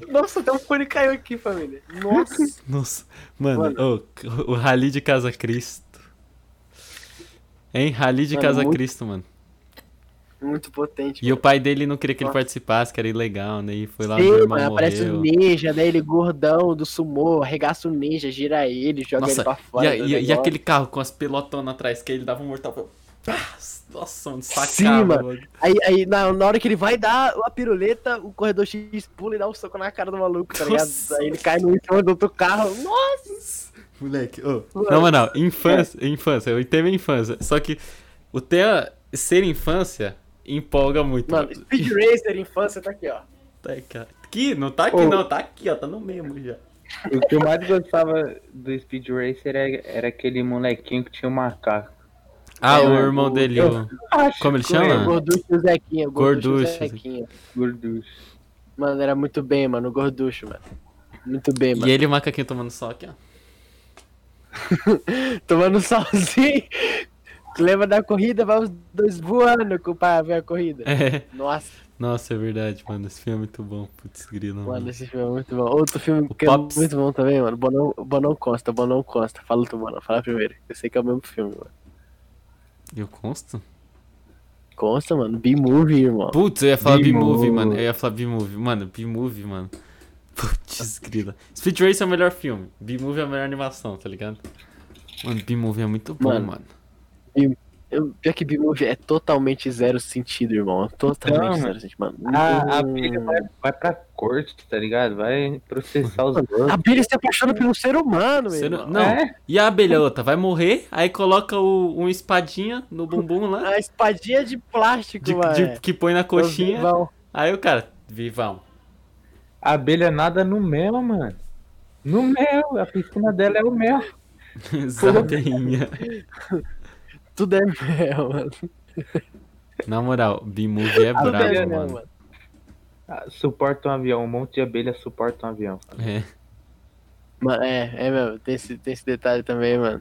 Nossa, até um fone caiu aqui, família. Nossa. Nossa, mano, Mano. ô, o Rally de Casa Cristo. Hein? Rally de Mano, Casa muito- Cristo, mano. Muito potente. E o pai dele não queria que ele participasse, que era ilegal, né? E foi lá, Sim, mano, aparece o ninja, daí ele gordão do sumô, arregaça o ninja, gira ele, joga Nossa, ele pra e, fora. a- do e- e aquele carro com as pelotonas atrás, que ele dava um mortal. pá, Nossa, um sacava, Sim, mano. mano. Aí, aí na, na hora que ele vai dar a piruleta, o corredor X pula e dá um soco na cara do maluco, tá ligado? Nossa. Aí ele cai no último do outro carro. Nossa! Moleque, ô, Mano. na moral, infância, infância, eu a infância. Só que o tema ser infância empolga muito. Mano, Speed Racer, infância, tá aqui, ó. Tá aí, cara. Aqui, não tá aqui Ô. não, tá aqui, ó, tá no mesmo já. O que eu mais gostava do Speed Racer era, era aquele molequinho que tinha um macaco. Ah, É, o o- irmão dele, eu- o... Como ele O chama? Gorducho e o Zequinha, o Gorducho o Gorducho. Mano, era muito bem, mano, o Gorducho, mano. Muito bem, mano. E ele e o macaquinho tomando sol aqui, ó. Tomando solzinho. Lembra da corrida, vai os dois voando pai ver a corrida. É. Nossa, Nossa, é verdade, mano. Esse filme é muito bom. Putz, grilo, mano, mano. esse filme é muito bom. Outro filme O que Pops. é muito bom também, mano. Bonão, Bonão Costa, Bonão Costa. Fala tu, Bonão, fala primeiro. Eu sei que é o mesmo filme, mano. Eu consto? Consta, mano. B-Movie, irmão. Putz, eu ia falar B-Movie. mano. Eu ia falar B-Movie. Mano, B-Movie, mano. Putz, grila. Speed Race é o melhor filme. B-Movie é a melhor animação, tá ligado? Mano, B-Movie é muito bom, Mano. mano. Eu, pior que B-Movie é totalmente zero sentido, irmão. Totalmente Não, zero sentido, mano. A, a Hum. filha vai, vai pra corte, tá ligado? Vai processar os dois. A Billy se apaixona por um ser humano, não, irmão. não. É? E a abelha outra? Vai morrer, aí coloca o, um espadinha no bumbum lá, A espadinha de plástico, de, mano. de- que põe na coxinha. Aí o cara, vivão. A abelha nada no mel, mano. No mel, a piscina dela é o mel. Zabeinha. Tudo é mel, mano. Na moral, B-Movie é é brabo, mel, mano. mano. Ah, Suporta um avião, um monte de abelha suporta um avião. É. Mano, é, é mesmo, tem esse, tem esse detalhe também, mano.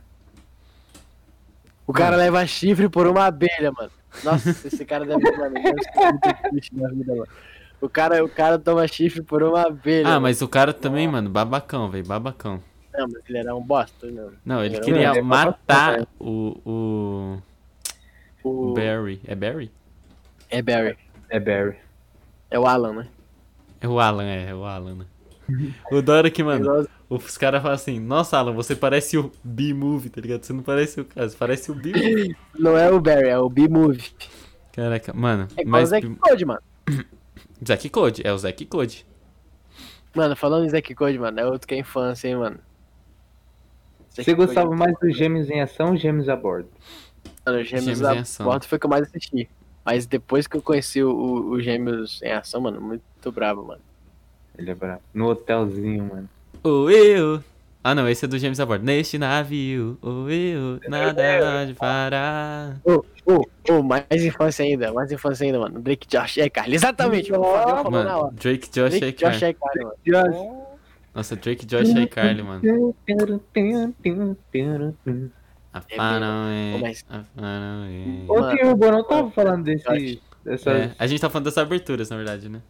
O cara leva chifre por uma abelha, mano. Nossa, esse cara deve, mano, deve ser muito triste na vida, mano. O cara, o cara toma chifre por uma abelha. Ah, mano. mas o cara também, mano, babacão, velho, babacão. Não, mas ele era um bosta, não. Não, ele Não, queria ele é matar babacão, o, o O... Barry. É Barry? É Barry. É Barry. É o Alan, né? É o Alan, é, é o Alan, né? O da hora que, mano, os caras falam assim, nossa, Alan, você parece o B-Movie, tá ligado? Você não parece o cara, você parece o B-Movie. Não é o Barry, é o B-Movie. Caraca, mano, É igual o mas... Zack Code, mano. Zack Code, é o Zack Code. Mano, falando em Zack Code, mano, é outro que é infância, hein, mano. Zack Você Code, gostava mais dos Gêmeos em Ação ou Gêmeos a Bordo? Mano, Gêmeos, Gêmeos a Ação. Bordo foi o que eu mais assisti. Mas depois que eu conheci o, o, o Gêmeos em Ação, mano, muito brabo, mano. Ele é bravo. No hotelzinho, mano. O eu... Ah, não, esse é do James Abord. Neste navio, o eu, nada pode parar. Ô, ô, ô, mais infância ainda, mais infância ainda, mano. Drake Josh é Carly. Exatamente, Fabião falou na Mano, hora. Drake, Josh e Drake Josh Carly. é Carly, mano. Nossa, Drake, Josh e Carly, mano. A É far mesmo. away, Ô, mas- a far away. Ontem o Bonão tava falando desse, dessas É, a gente tá falando das aberturas, na verdade, né?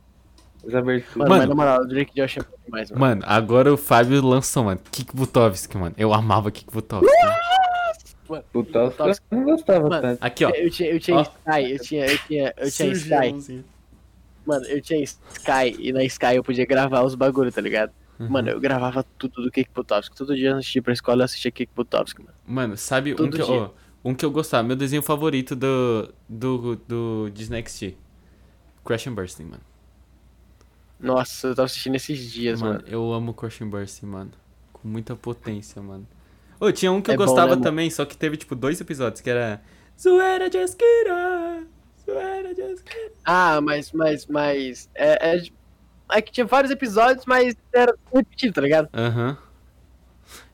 Dessas aberturas. Mano, Mano. mas na moral, o Drake Josh é mano. Mano, agora o Fábio lançou, mano. Kik Butovski, mano. Eu amava Kik Butovski. O Tosca Tosca. eu não gostava Mano, tanto. Aqui, ó. Eu tinha, eu tinha Ó. Sky, eu tinha, eu tinha, eu tinha Sky. Mano, eu tinha Sky e na Sky eu podia gravar os bagulho, tá ligado? Uhum. Mano, eu gravava tudo do Kik Butovski. Todo dia antes de ir pra escola eu assistia Kik Butovski, mano. Mano, sabe um Todo que, eu, um que eu gostava? Meu desenho favorito do, do, do Disney XT. Crash and Bursting, mano. Nossa, eu tava assistindo esses dias, Mano, mano. eu amo Crash and Bursting, mano. Com muita potência, mano. Ô, tinha um que eu É bom, gostava né, mano? também, só que teve, tipo, dois episódios, que era... Zoeira de Esquira, zoeira de Esquira. Ah, mas, mas, mas. É, é, é que tinha vários episódios, mas era repetido, tá ligado? Aham.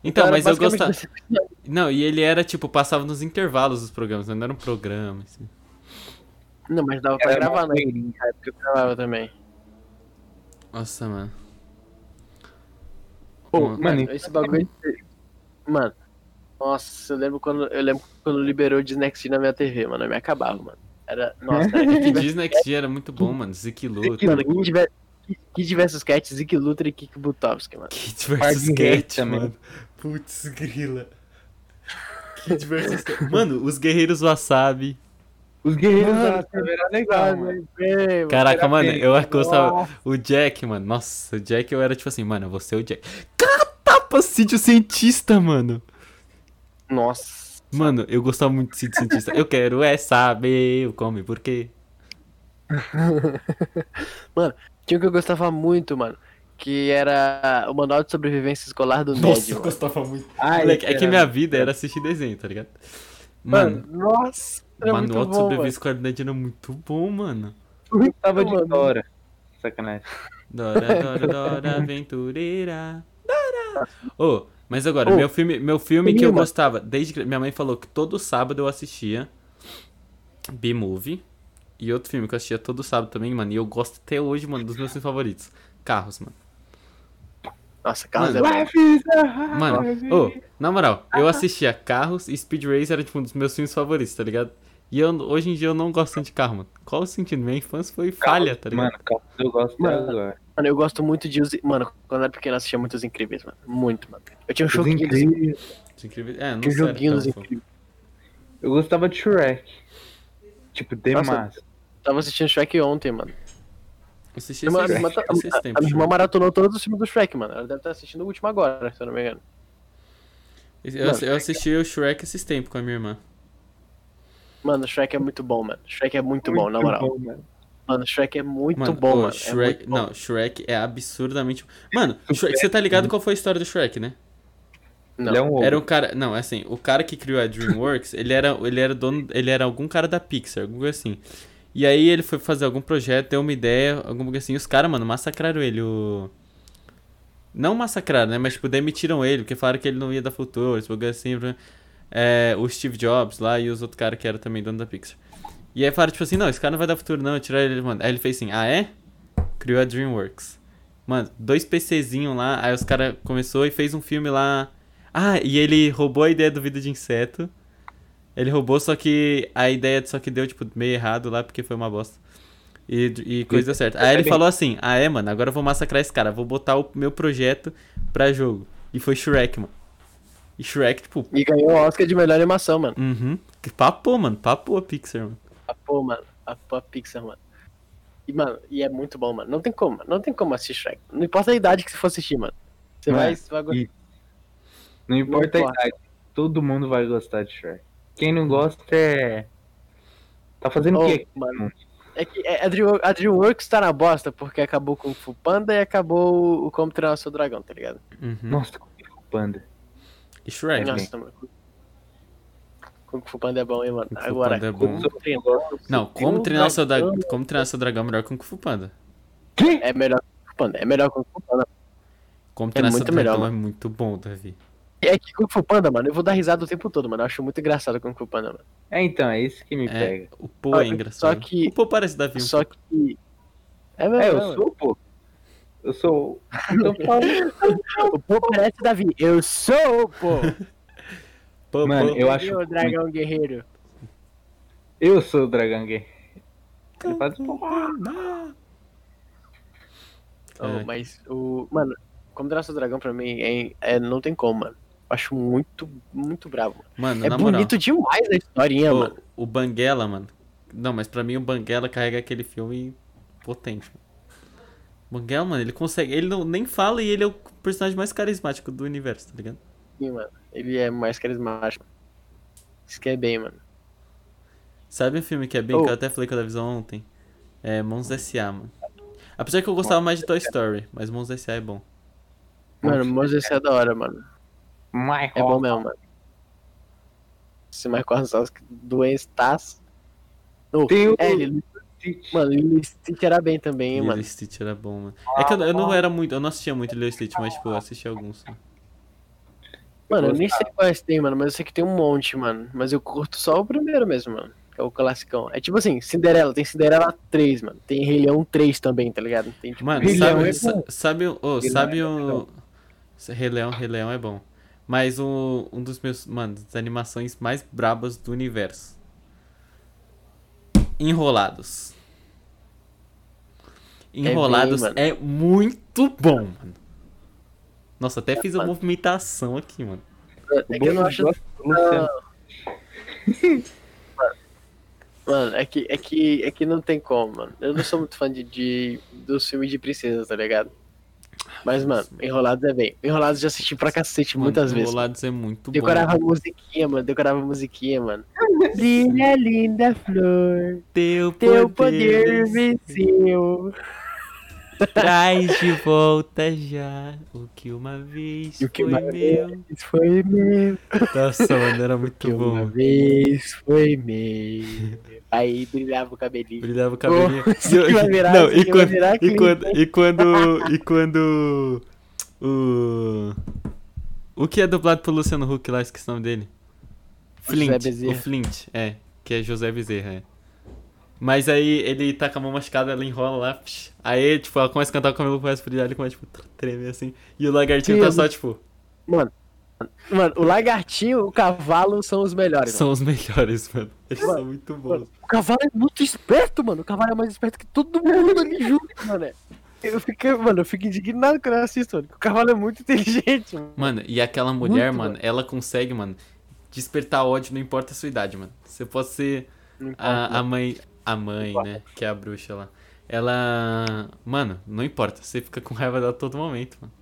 Então, era mas eu gostava... Não, e ele era, tipo, passava nos intervalos dos programas, não era um programa, assim. Não, mas dava pra gravar, né? Na época eu gravava também. Nossa, mano. Pô, Mano, mano, esse bagulho. Mano. Nossa, eu lembro quando. Eu lembro quando liberou o Disney na minha TV, mano. Eu me acabava, mano. Era. Nossa, era Que Disney era muito bom, mano. Zeke Luta. Mano, Kid vs Cat, Zeke Luthor e Kik Butovski, mano. Kid vs Cat, também. mano. Putz, grila. Kid vs Cat. Mano, os guerreiros wasabi. Os guerreiros Mano, da Sabe era legal, mano. Bem, Caraca, era mano, bem- eu gostava. Nossa. O Jack, mano. Nossa, o Jack eu era tipo assim, mano, você é o Jack. Catapa, sítio cientista, mano. Nossa. Mano, eu gostava muito de sítio cientista. Eu quero é saber o como e por quê. Tinha um que eu gostava muito, mano. Que era o Manual de Sobrevivência Escolar do Nossa, Ned, eu mano. gostava muito. Ai, Moleque, é que minha vida era assistir desenho, tá ligado? Mano, Mano, nossa. Era muito Manual de mano. Sobrevivência com a Ned era muito bom, mano. Eu gostava de Mano. Dora. Sacanagem. Dora, Dora, Dora, aventureira. Dora. Ô, mas agora, Ô, meu filme, meu filme que eu gostava, desde que minha mãe falou que todo sábado eu assistia B-Movie. E outro filme que eu assistia todo sábado também, mano. E eu gosto até hoje, mano, dos meus filmes favoritos. Carros, mano. Nossa, Carlos Mano, é bom. Mano, ô, na moral, eu assistia Carros e Speed Racer era tipo um dos meus filmes favoritos, tá ligado? E eu, hoje em dia eu não gosto tanto de carro, mano. Qual o sentido? Minha infância foi falha, tá ligado? Mano, eu gosto Mano, agora. Mano, eu gosto muito de. Os... Mano, quando eu era pequeno eu assistia muito Os Incríveis, mano. Muito, mano. Eu tinha um Os joguinho dos incríveis. Isso é incrível. É, não Tinha um sei. joguinho dos então, pô. Incríveis. Eu gostava de Shrek. Tipo, demais. Nossa, Tava assistindo Shrek ontem, mano. Assisti Minha esses, irmã tá- esses a, a minha irmã maratonou todos os filmes do Shrek, mano. Ela deve estar assistindo o último agora, se eu não me engano. Eu, Mano, eu assisti o Shrek esses tempos com a minha irmã. Mano, Shrek é muito bom, mano. Shrek é muito, bom, na moral. bom, mano. Mano, Shrek é muito Mano, bom, ô, mano. Shrek, é muito bom. não, Shrek é absurdamente. Mano, Shrek, você tá ligado qual foi a história do Shrek, né? Não. Ele é um ovo. Era um cara, não, é assim, o cara que criou a DreamWorks, ele era, ele era dono, ele era algum cara da Pixar, alguma coisa assim. E aí ele foi fazer algum projeto, deu uma ideia, alguma coisa assim, e os caras, mano, massacraram ele, o não massacraram, né, mas tipo demitiram ele, porque falaram que ele não ia dar futuro, esse bagulho assim, pra- é, o Steve Jobs lá e os outros caras que eram também dono da Pixar. E aí falaram tipo assim, não, esse cara não vai dar futuro não, tiraram ele, mano. Aí ele fez assim: "Ah, é?" Criou a DreamWorks. Mano, dois PCzinhos lá, aí os caras começou e fez um filme lá. Ah, e ele roubou a ideia do Vida de Inseto. Ele roubou, só que a ideia só que deu, tipo, meio errado lá, porque foi uma bosta. E, e coisa deu certo. Aí ele falou assim, ah é, mano, agora eu vou massacrar esse cara, vou botar o meu projeto pra jogo. E foi Shrek, mano. E Shrek, tipo, E ganhou o Oscar de melhor animação, mano. uhum. Que papou, mano, papou a Pixar, mano. A pô, mano. A pô, a Pixar, mano. E, mano, e é muito bom, mano. Não tem como, mano. Não tem como assistir Shrek. Não importa a idade que você for assistir, mano. Você Mano, vai, você vai gostar. e- Não importa importa. a idade, todo mundo vai gostar de Shrek. Quem não gosta é. Tá fazendo Oh, o quê? mano. É que é- a, Dream, a DreamWorks tá na bosta porque acabou com o Fu Panda e acabou o Como Treinar o Seu Dragão, tá ligado? Uhum. Nossa, Kung Fu Panda. E Shrek. Nossa, mano. Kung Fu Panda é bom, hein, mano. Kung Agora, Panda é bom. Como Treinar Não, como treinar, o seu da... dragão. como treinar seu dragão é melhor que o Kung Fu Panda. Que? é melhor que o Kung Fu Panda. É melhor que o Kung Fu Panda. Como treinar seu muito melhor, dragão é mano. muito bom, Davi. É que Kung Fu Panda, mano, eu vou dar risada o tempo todo, mano. Eu acho muito engraçado o Kung Fu Panda, mano. É, então, é isso que me É, pega. o Pô é engraçado. Só que- O Pô parece Davi Só que. É mesmo. É, eu mano. sou, pô. Eu sou. Então, fala. O Pô parece Davi. Eu sou, pô. Pô, Mano, pô. eu acho. o dragão guerreiro. Eu sou o Dragon Gay. Ele faz Oh, É. mas o. Mano, como treinar seu dragão pra mim é, é- não tem como, mano. Eu acho muito, muito bravo. mano. É na moral. bonito demais a historinha, Pô, mano. o Banguela, mano. Não, mas pra mim o Banguela carrega aquele filme potente. Mano. Banguela, mano, ele consegue. Ele não, nem fala e ele é o personagem mais carismático do universo, tá ligado? Sim, mano. Ele é mais carismático. Isso que é bem, mano. Sabe um filme que é bem, Oh. que eu até falei com a visão ontem? É Mons S.A., mano. Apesar que eu gostava mais de Toy Story, mas Mons S.A. é bom. Mano, Moses é da hora, mano. My É bom mesmo, mano. Se mais corta doenças. Oh, Tem o. é, ele, mano, Lilo Stitch era bem também, hein, Lilo mano. e Stitch era bom, mano. É que eu, eu não era muito, eu não assistia muito Lilo Stitch, mas tipo, eu assistia alguns. né? Mano, eu nem sei quais tem, mano, mas eu sei que tem um monte, mano. Mas eu curto só o primeiro mesmo, mano. Que é o classicão. É tipo assim, Cinderela, tem Cinderela 3, mano. Tem Rei Leão 3 também, tá ligado? Tem tipo. Mano, Rei sabe, Leão é sa- sabe, o- Rei sabe Leão é o. Rei Leão, Rei Leão é bom. Mas o, um dos meus, mano, das animações mais brabas do universo. Enrolados. Enrolados mano. é, muito bom, mano. Nossa, até fiz a movimentação aqui, mano. É que eu não acho. Luciano. Mano, é que, é que, é que não tem como, mano. Eu não sou muito fã de, de, dos filmes de princesa, tá ligado? Mas, mano, Enrolados é bem. Enrolados já assisti pra cacete Mano, muitas vezes. Enrolados é muito bom. Decorava musiquinha, mano. Decorava musiquinha, mano. Brilha, linda flor. Teu Teu poder venceu. Traz de volta já o que uma vez o que foi uma meu. Isso foi meu. Nossa, mano, era Que muito uma bom. vez foi meu. Aí brilhava o cabelinho. Brilhava o cabelinho. Oh, vai virar- Não, e quando, virar e quando, e quando, e quando o o que é dublado pelo Luciano Huck lá, esqueci o nome dele. Flint, o Flint, é, que é José Bezerra, é. Mas aí ele tá com a mão machucada, ela enrola lá, psh, aí tipo, ela começa a cantar, o cabelo começa a brilhar, ele começa tipo, a tremer assim, e o lagartinho tá Deus. só tipo, Mano, mano, o lagartinho, o cavalo são os melhores. são os melhores, mano. Eles Mano, são muito bons. Mano, o cavalo é muito esperto, mano. O cavalo é mais esperto que todo mundo ali junto, mano. Eu fico, mano, eu fico indignado quando eu assisto, mano. O cavalo é muito inteligente, mano. Mano, e aquela mulher, Muito, mano, mano. ela consegue, mano, despertar ódio, não importa a sua idade, mano. Você pode ser a, a mano. mãe, a mãe, né, que é a bruxa lá. Ela, mano, não importa, você fica com raiva dela a todo momento, mano.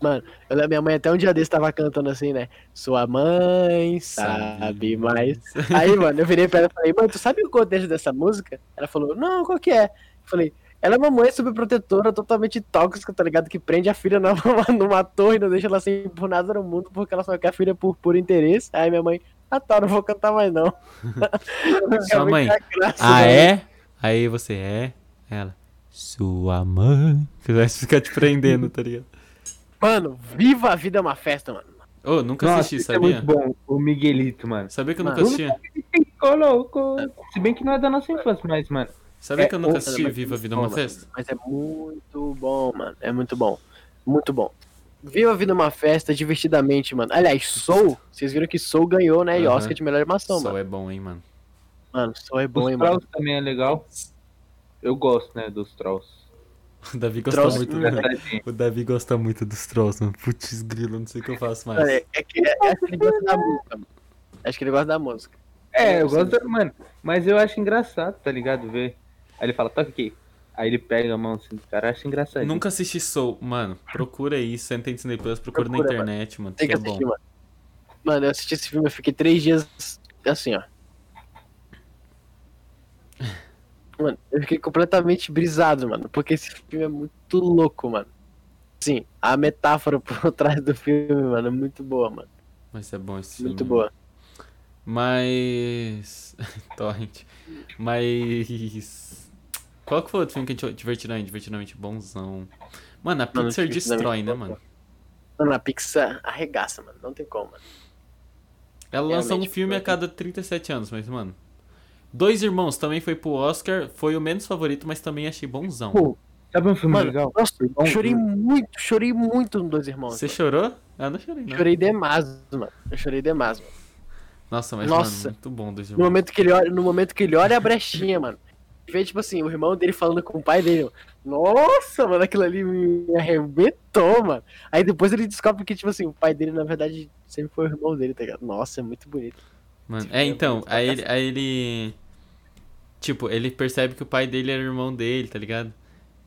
Mano, eu minha mãe até um dia desse tava cantando assim, né? Sua mãe sabe Sabe mais. Aí, mano, eu virei pra ela e falei, mano, tu sabe o contexto dessa música? Ela falou, não, qual que é? Eu falei, ela é uma mãe subprotetora, totalmente tóxica, tá ligado? Que prende a filha numa, numa torre, não deixa ela ser por nada no mundo, porque ela só quer a filha por puro interesse. Aí minha mãe, ah tá, não vou cantar mais não. Sua mãe, Ah, é? Aí você é? Ela, sua mãe. Vai ficar te prendendo, tá ligado? Mano, viva a vida é uma festa, mano. Ô, nunca Nossa, assisti, é sabia? muito bom. O Miguelito, mano. Sabia que eu Mano, nunca assisti? Colocou. Se bem que não é da nossa infância, mas, mano. Sabia É, que eu nunca assisti Viva a Vida é uma. Festa? Mas é muito bom, mano. É muito bom. Muito bom. Viva a vida é uma festa divertidamente, mano. Aliás, Soul, vocês viram que Soul ganhou, né? E. Oscar de melhor animação, Sol mano. é bom, hein, mano. Mano, Soul é bom, Os hein, mano. Trolls também é legal. Eu gosto, né, dos Trolls. O Davi gosta Trouxe- muito. Engraçadinho. O Davi gosta muito dos trolls, mano. Putz, grilo, não sei o que eu faço mais. É, é que, é, acho que ele gosta da música, mano. Acho que ele gosta da música. É, eu gosto, mano. Mas eu acho engraçado, tá ligado? Ver Aí ele fala, toca aqui. Aí ele pega a mão assim do cara, acha engraçado. Nunca assisti Soul. Mano, procura aí, senta em Disney Plus, procura, na Procura, internet, mano. Tem que que é bom. assistir, mano. Mano, eu assisti esse filme, eu fiquei três dias assim, ó. Mano, eu fiquei completamente brisado, mano. Porque esse filme é muito louco, mano. Sim, a metáfora por trás do filme, mano, é muito boa, mano. Mas é bom esse Muito filme. boa. Mas. Torrent. Mas. Qual que foi o outro filme que a gente. Divertidamente, divertidamente bonzão. Mano, a Mano, Pixar destrói, né, mano? Mano, a Pixar arregaça, mano. Não tem como, mano. Ela lança um filme a cada 37 anos, mas, mano. Dois Irmãos também foi pro Oscar. Foi o menos favorito, mas também achei bonzão. Pô, Sabe um filme Mano, legal? nossa, Bom, chorei viu? muito, chorei muito no Dois Irmãos. Você mano. chorou? Eu não chorei, não. Chorei demais, mano. Eu chorei demais, mano. Nossa, mas, Nossa. mano, muito bom Dois No Irmãos. momento que ele olha, no momento que ele olha a brechinha, mano. Vê, tipo assim, o irmão dele falando com o pai dele. Nossa, mano, aquilo ali me arrebentou, mano. Aí depois ele descobre que, tipo assim, o pai dele, na verdade, sempre foi o irmão dele, tá ligado? Nossa, é muito bonito. Mano, é, é então, aí ele, aí ele. Tipo, ele percebe que o pai dele era o irmão dele, tá ligado?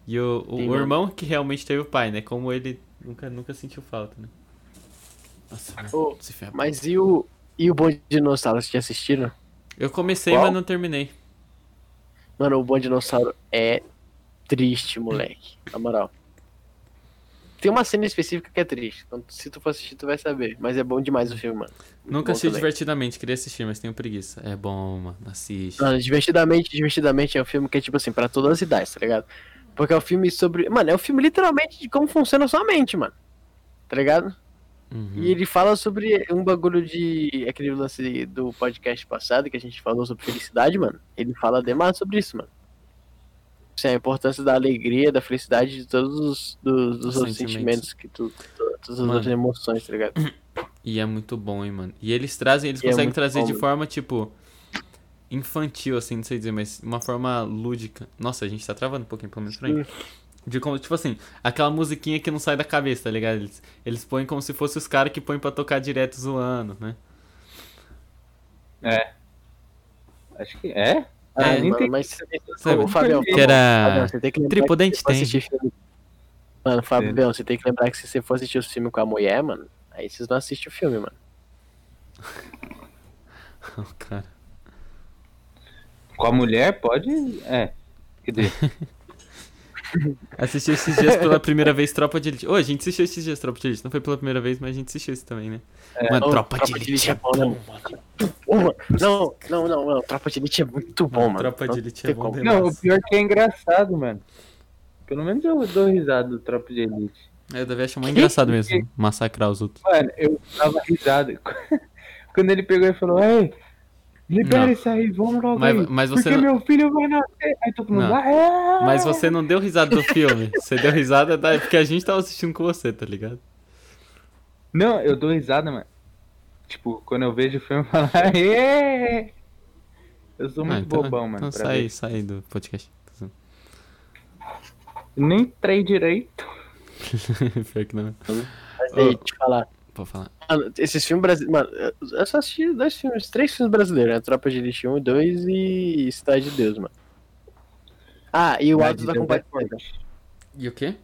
E o, o, Sim, o irmão que realmente teve o pai, né? Como ele nunca, nunca sentiu falta, né? Nossa, ferra. Mas e o. E o Bom Dinossauro, vocês já assistiram? Eu comecei, Qual? mas não terminei. Mano, o Bom Dinossauro é triste, moleque. Na moral. Tem uma cena específica que é triste. Então, se tu for assistir, tu vai saber. Mas é bom demais o filme, mano. Muito Nunca assisti divertidamente, queria assistir, mas tenho preguiça. É bom, mano, assiste. Mano, divertidamente, divertidamente é um filme que é tipo assim, pra todas as idades, tá ligado? Porque é um filme sobre. Mano, é um filme literalmente de como funciona a sua mente, mano. Tá ligado? Uhum. E ele fala sobre um bagulho de. aquele lance do podcast passado que a gente falou sobre felicidade, mano. Ele fala demais sobre isso, mano. Assim, a importância da alegria, da felicidade, de todos os, dos, dos sentimentos. sentimentos que tu. Todas as Mano. emoções, tá ligado? E é muito bom, hein, mano. E eles trazem, eles E é conseguem muito trazer bom, de mano. forma, tipo, infantil, assim, não sei dizer, mas uma forma lúdica. Nossa, a gente tá travando um pouquinho, pelo menos pra mim. De como, tipo assim, aquela musiquinha que não sai da cabeça, tá ligado? Eles, eles põem como se fosse os caras que põem pra tocar direto zoando, né? É. Acho que é. Ah, É, mano, tem- mas. Sabe? Ô, Fabião, Que era Fabião, você tem que lembrar Tripodente que tem. Mano, Fabião, você tem que lembrar que se você for assistir o filme com a mulher, mano, aí vocês não assistem o filme, mano. O cara. Com a mulher pode. É. Quer dizer, Assisti esses dias pela primeira vez Tropa de Elite. Ô, a gente assistiu esses dias Tropa de Elite. Não foi pela primeira vez, mas a gente assistiu isso também, né? Mano, Ô, Tropa, de Elite é bom, né? Mano, Não, não, não, não. Tropa de Elite é muito bom, mano. Tropa de Não Elite é tem bom como. demais. Não, o pior que é engraçado, mano. Pelo menos eu dou risada do Tropa de Elite. Eu devia achar muito engraçado mesmo, massacrar os outros. Mano, eu dava risada. Quando ele pegou e falou, ei, libera Não. isso aí, vamos logo Mas- aí. mas você porque não- meu filho vai nascer. Aí todo mundo, ah, é. Mas você não deu risada do filme. Você deu risada da... porque a gente tava assistindo com você, tá ligado? Não, eu dou risada, mano. Tipo, quando eu vejo o filme, eu falo, aê! Eu sou muito Ah, então, bobão, mano. Então sai, ver. sai do podcast. Nem entrei direito. Pior que não. Mas aí, te falar. Pode falar. Mano, esses filmes brasileiros. Mano, eu só assisti dois filmes, três filmes brasileiros, né? Tropa de Elite 1 e 2 e Cidade de Deus, mano. Ah, e o Alto da é Compadecida. E o quê?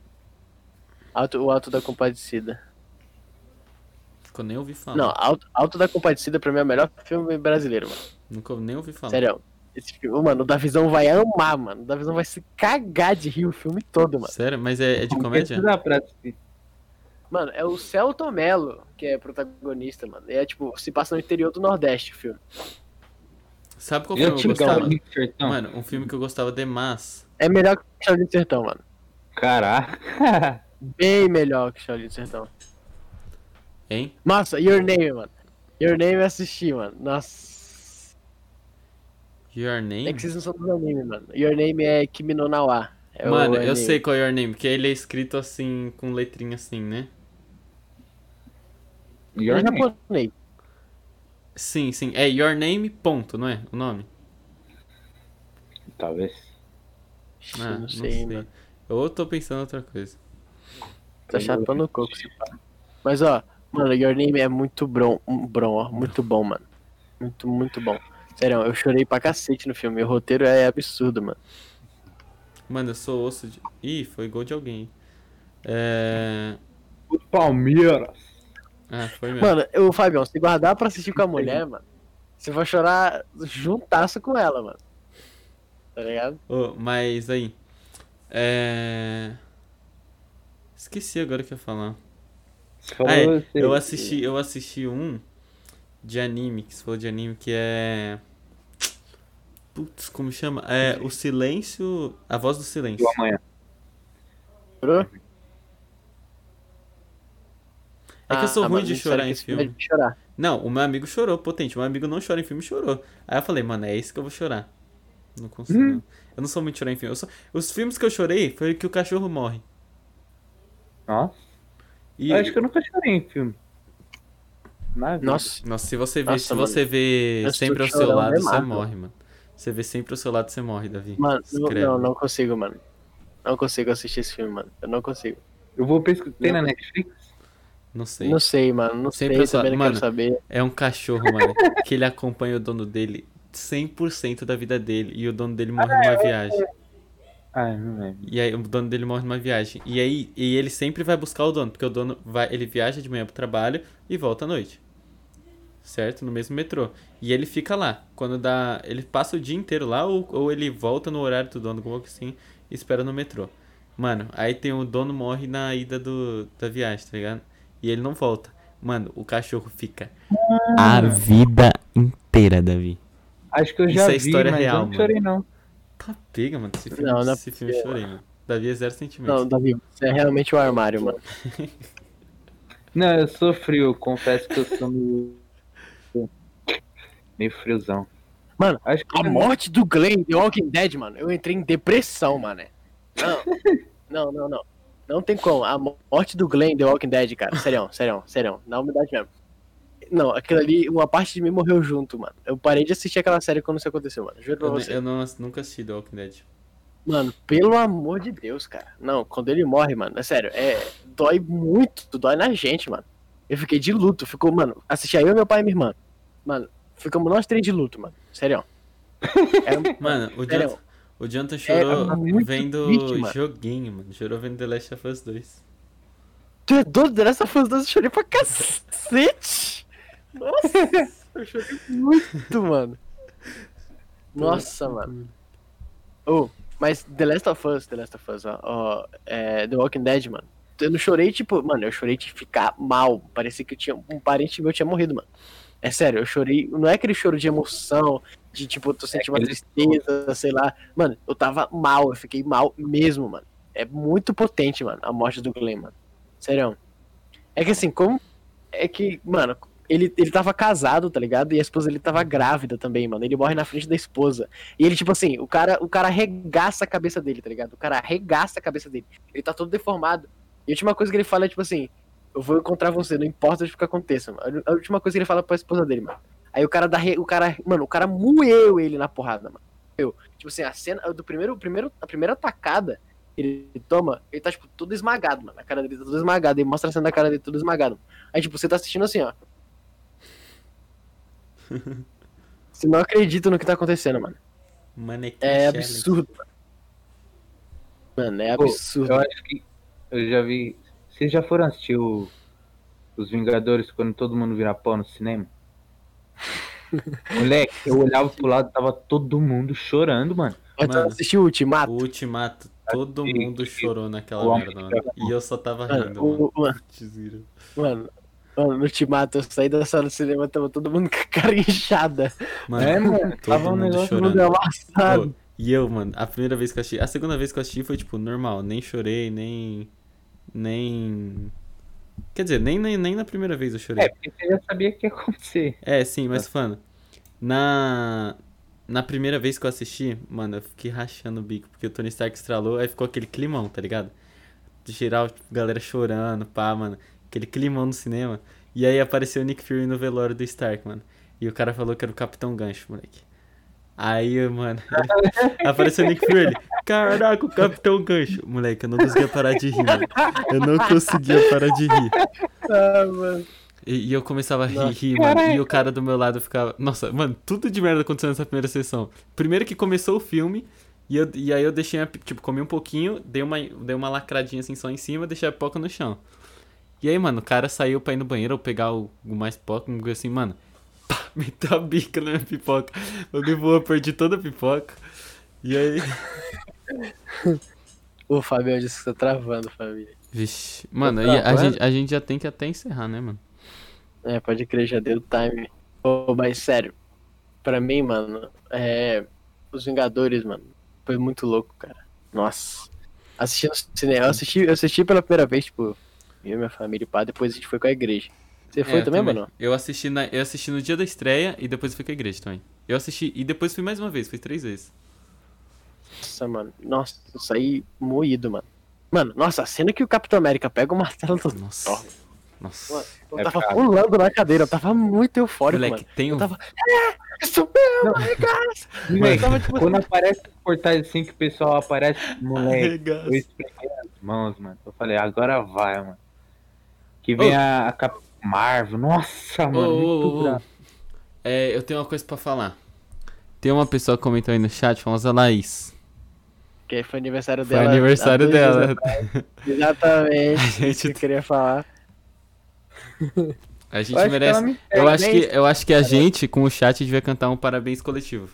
Alto, o Alto da Compadecida. Ficou nem ouvi falar. Não, Alto, Alto da Compadecida pra mim é o melhor filme brasileiro, mano. Nunca nem ouvi falar. Sério. Esse filme, mano, o Davizão vai amar, mano. O Davizão vai se cagar de rir o filme todo, mano. Sério? Mas é, é de Não comédia? pra assistir. Mano, é o Celto Mello que é protagonista, mano. E é tipo, se passa no interior do Nordeste o filme. Sabe qual Eu filme eu tinha gostava? Sertão. Mano, um filme que eu gostava demais. É melhor que Shaolin do Sertão, mano. Caraca. Bem melhor que Shaolin do Sertão. Hein? Nossa, Your Name, mano. Your Name eu assisti, mano. Nossa. Your É Name? que vocês não são do anime, mano. Your Name é Kimi no Nawa. É o Mano, eu anime. sei qual é Your Name, porque ele é escrito assim, com letrinha assim, né? É Your Name. japonês. Sim, sim. É Your Name, ponto, não é? O nome? Talvez. Ah, não sei, mano. Ou eu tô pensando em outra coisa. Tá chapando o coco. Mas, ó, mano, Your Name é muito bom, bom, ó. Muito bom, mano. Muito, muito bom. Sério, eu chorei pra cacete no filme. O roteiro é absurdo, mano. Mano, eu sou osso de. Ih, foi gol de alguém. É. Palmeiras. Ah, foi mesmo. Mano, o Fabião, se guardar pra assistir com a mulher, mano, você vai chorar juntasso com ela, mano. Tá ligado? Ô, mas aí. É. Esqueci agora o que eu ia falar. Ah, é, eu assisti, eu assisti um de anime, que você falou de anime, que é. Putz, como chama? É O Silêncio. A Voz do Silêncio. do amanhã. Chorou? É que eu sou Ah, ruim mano, de muito chorar em filme de chorar. Não, o meu amigo chorou, potente. O meu amigo não chora em filme, chorou. Aí eu falei, mano, é isso que eu vou chorar. Não consigo. Hum. não. Eu não sou muito de chorar em filme. Eu só- Os filmes que eu chorei foi que o cachorro morre. Nossa. E... Eu acho que eu nunca chorei em filme. Nossa, Nossa, se você vê, Nossa, se mano. você vê Eu sempre ao seu lado, você morre, mano. Você vê sempre ao seu lado, você morre, Davi. mano, não, Escreve. não, não consigo, mano. Não consigo assistir esse filme, mano. Eu não consigo. Eu vou pesquisar. Tem na. Netflix? Não sei. Não sei, mano. Não Sempre sei, essa- também não mano, quero saber. É um cachorro, mano, que ele acompanha o dono dele 100% da vida dele. E o dono dele morre numa viagem. Ah, eu não lembro. E aí o dono dele morre numa viagem. E aí e ele sempre vai buscar o dono, porque o dono vai, ele viaja de manhã pro trabalho e volta à noite. Certo? No mesmo metrô. E ele fica lá. Quando dá. Ele passa o dia inteiro lá, ou, ou ele volta no horário do dono, como assim, e espera no metrô. Mano, aí tem o dono morre na ida do, da viagem, tá ligado? E ele não volta. Mano, o cachorro fica a vida inteira, Davi. Acho que eu Isso já é vi, história mas real, eu não chorei, não. Tá pega, mano. Esse filme, Não, não é esse filme eu chorei, mano. Davi é zero sentimento. Não, Davi, você é realmente o armário, mano. Não, eu sou frio, eu confesso que eu sou meio. meio friozão. Mano, Acho que A morte do Glenn The Walking Dead, mano, eu entrei em depressão, mano. Não, não, não, não. Não tem como. A morte do Glenn The Walking Dead, cara. Serião, serião, serião. Na humildade mesmo. Não, aquilo ali, uma parte de mim morreu junto, mano. Eu parei de assistir aquela série quando isso aconteceu, mano. Juro pra Eu, você. eu não, nunca assisti The Walking Dead. Mano, pelo amor de Deus, cara. Não, quando ele morre, mano, é sério, é. Dói muito, dói na gente, mano. Eu fiquei de luto, ficou, mano, assisti aí eu, meu pai e minha irmã. Mano, ficamos nós três de luto, mano. Sério. É, Mano, o. Jonathan, o Jonathan chorou é vendo mano. joguinho, mano. Chorou vendo The Last of Us 2. Tu é doido dessa fãs eu chorei pra cacete. Nossa, eu chorei muito, mano. Nossa, mano. Oh, mas The Last of Us, The Last of Us, ó, ó, é, The Walking Dead, mano. Eu não chorei, tipo, mano, eu chorei de ficar mal. Parecia que eu tinha, um parente meu tinha morrido, mano. É sério, eu chorei. Não é aquele choro de emoção, de tipo, eu tô sentindo uma aquele- tristeza, sei lá. Mano, eu tava mal, eu fiquei mal mesmo, mano. É muito potente, mano, a morte do Glenn, mano. Sério. É que assim, como. É que, mano, ele, ele tava casado, tá ligado? E a esposa dele tava grávida também, mano. Ele morre na frente da esposa. E ele, tipo assim, o cara, o cara arregaça a cabeça dele, tá ligado? O cara arregaça a cabeça dele. Ele tá todo deformado. E a última coisa que ele fala é, tipo assim, eu vou encontrar você, não importa o que aconteça, mano. A última coisa que ele fala pra esposa dele, mano. Aí o cara dá. re- O cara. Mano, o cara moeu ele na porrada, mano. Eu. Tipo assim, a cena do primeiro. primeiro a primeira atacada ele toma, ele tá, tipo, todo esmagado, mano. A cara dele tá toda esmagada. Ele mostra a cena da cara dele toda esmagada. Aí, tipo, você tá assistindo assim, ó. Você não acredita no que tá acontecendo, mano. Manequim É Challenge. absurdo. Mano, é Pô, absurdo. Eu acho que eu já vi. Vocês já foram assistir o... Os Vingadores quando todo mundo vira pó no cinema? Moleque, eu olhava pro lado, tava todo mundo chorando, mano. Mano, assistiu o Ultimato? O Ultimato, todo mundo chorou naquela O merda, mano. E eu só tava rindo, mano. mano, mano, mano, no Ultimato, eu saí da sala do cinema, tava todo mundo com a cara inchada. Mano, É, mano, todo tava um mundo negócio amassado. Pô, e eu, mano, a primeira vez que eu assisti. A segunda vez que eu assisti foi, tipo, normal. Nem chorei, nem. Nem. Quer dizer, nem, nem, nem na primeira vez eu chorei. É, porque você já sabia o que ia acontecer. É, sim, mas falando. Na. Na primeira vez que eu assisti, mano, eu fiquei rachando o bico, porque o Tony Stark estralou, aí ficou aquele climão, tá ligado? De geral, tipo, galera chorando, pá, mano. Aquele climão no cinema. E aí apareceu o Nick Fury no velório do Stark, mano. E o cara falou que era o Capitão Gancho, moleque. Aí, mano, ele- apareceu o Nick Fury, caraca, o Capitão Gancho. Moleque, eu não conseguia parar de rir, mano. Eu não conseguia parar de rir. Ah, mano. E, e eu começava a rir, rir, mano. E o cara do meu lado ficava. Nossa, mano, tudo de merda aconteceu nessa primeira sessão. Primeiro que começou o filme E, eu, e aí eu deixei, a, tipo, comi um pouquinho, dei uma, dei uma lacradinha assim só em cima, deixei a pipoca no chão. E aí, mano, o cara saiu pra ir no banheiro ou pegar o, o mais pipoca, bagulho assim, mano. Pá, meteu a bica na minha pipoca. Eu boa, perdi toda a pipoca. E aí. O Fabião disse que tá travando, família. Vixe. Mano, Tá a, gente, a gente já tem que até encerrar, né, mano? É, pode crer, já deu time. Ô, mas sério, pra mim, mano, é. Os Vingadores, mano, foi muito louco, cara. Nossa. Assistindo cinema, eu assisti, eu assisti pela primeira vez, tipo, eu e minha família e pá, depois a gente foi com a igreja. Você foi É, também, mano? Eu assisti, na, eu assisti no dia da estreia e depois fui com a igreja também. Eu assisti e depois fui mais uma vez, fui três vezes. Nossa, mano. Nossa, eu saí moído, mano. Mano, nossa, a cena que o Capitão América pega o martelo do Nossa. Thor. Nossa. Mano, eu É tava brabo. pulando na cadeira, eu tava muito eufórico, Moleque, mano. tem um. Eu tava. É, isso mesmo! Moleque, tava, tipo, quando aparece os portais assim que o pessoal aparece, moleque, eu esfreguei as mãos, mano. Eu falei, agora vai, mano. Que vem Ô. a, a Cap Marvel. Nossa, Ô, mano, bravo. É, eu tenho uma coisa pra falar. Tem uma pessoa que comentou aí no chat, famosa Laís. Que foi aniversário Foi dela. há aniversário dois dias dela. atrás. Exatamente. A que gente, eu queria falar. a gente Eu acho que merece. me Eu acho, que, Parabéns. eu acho que a gente, com o chat, devia cantar um parabéns coletivo.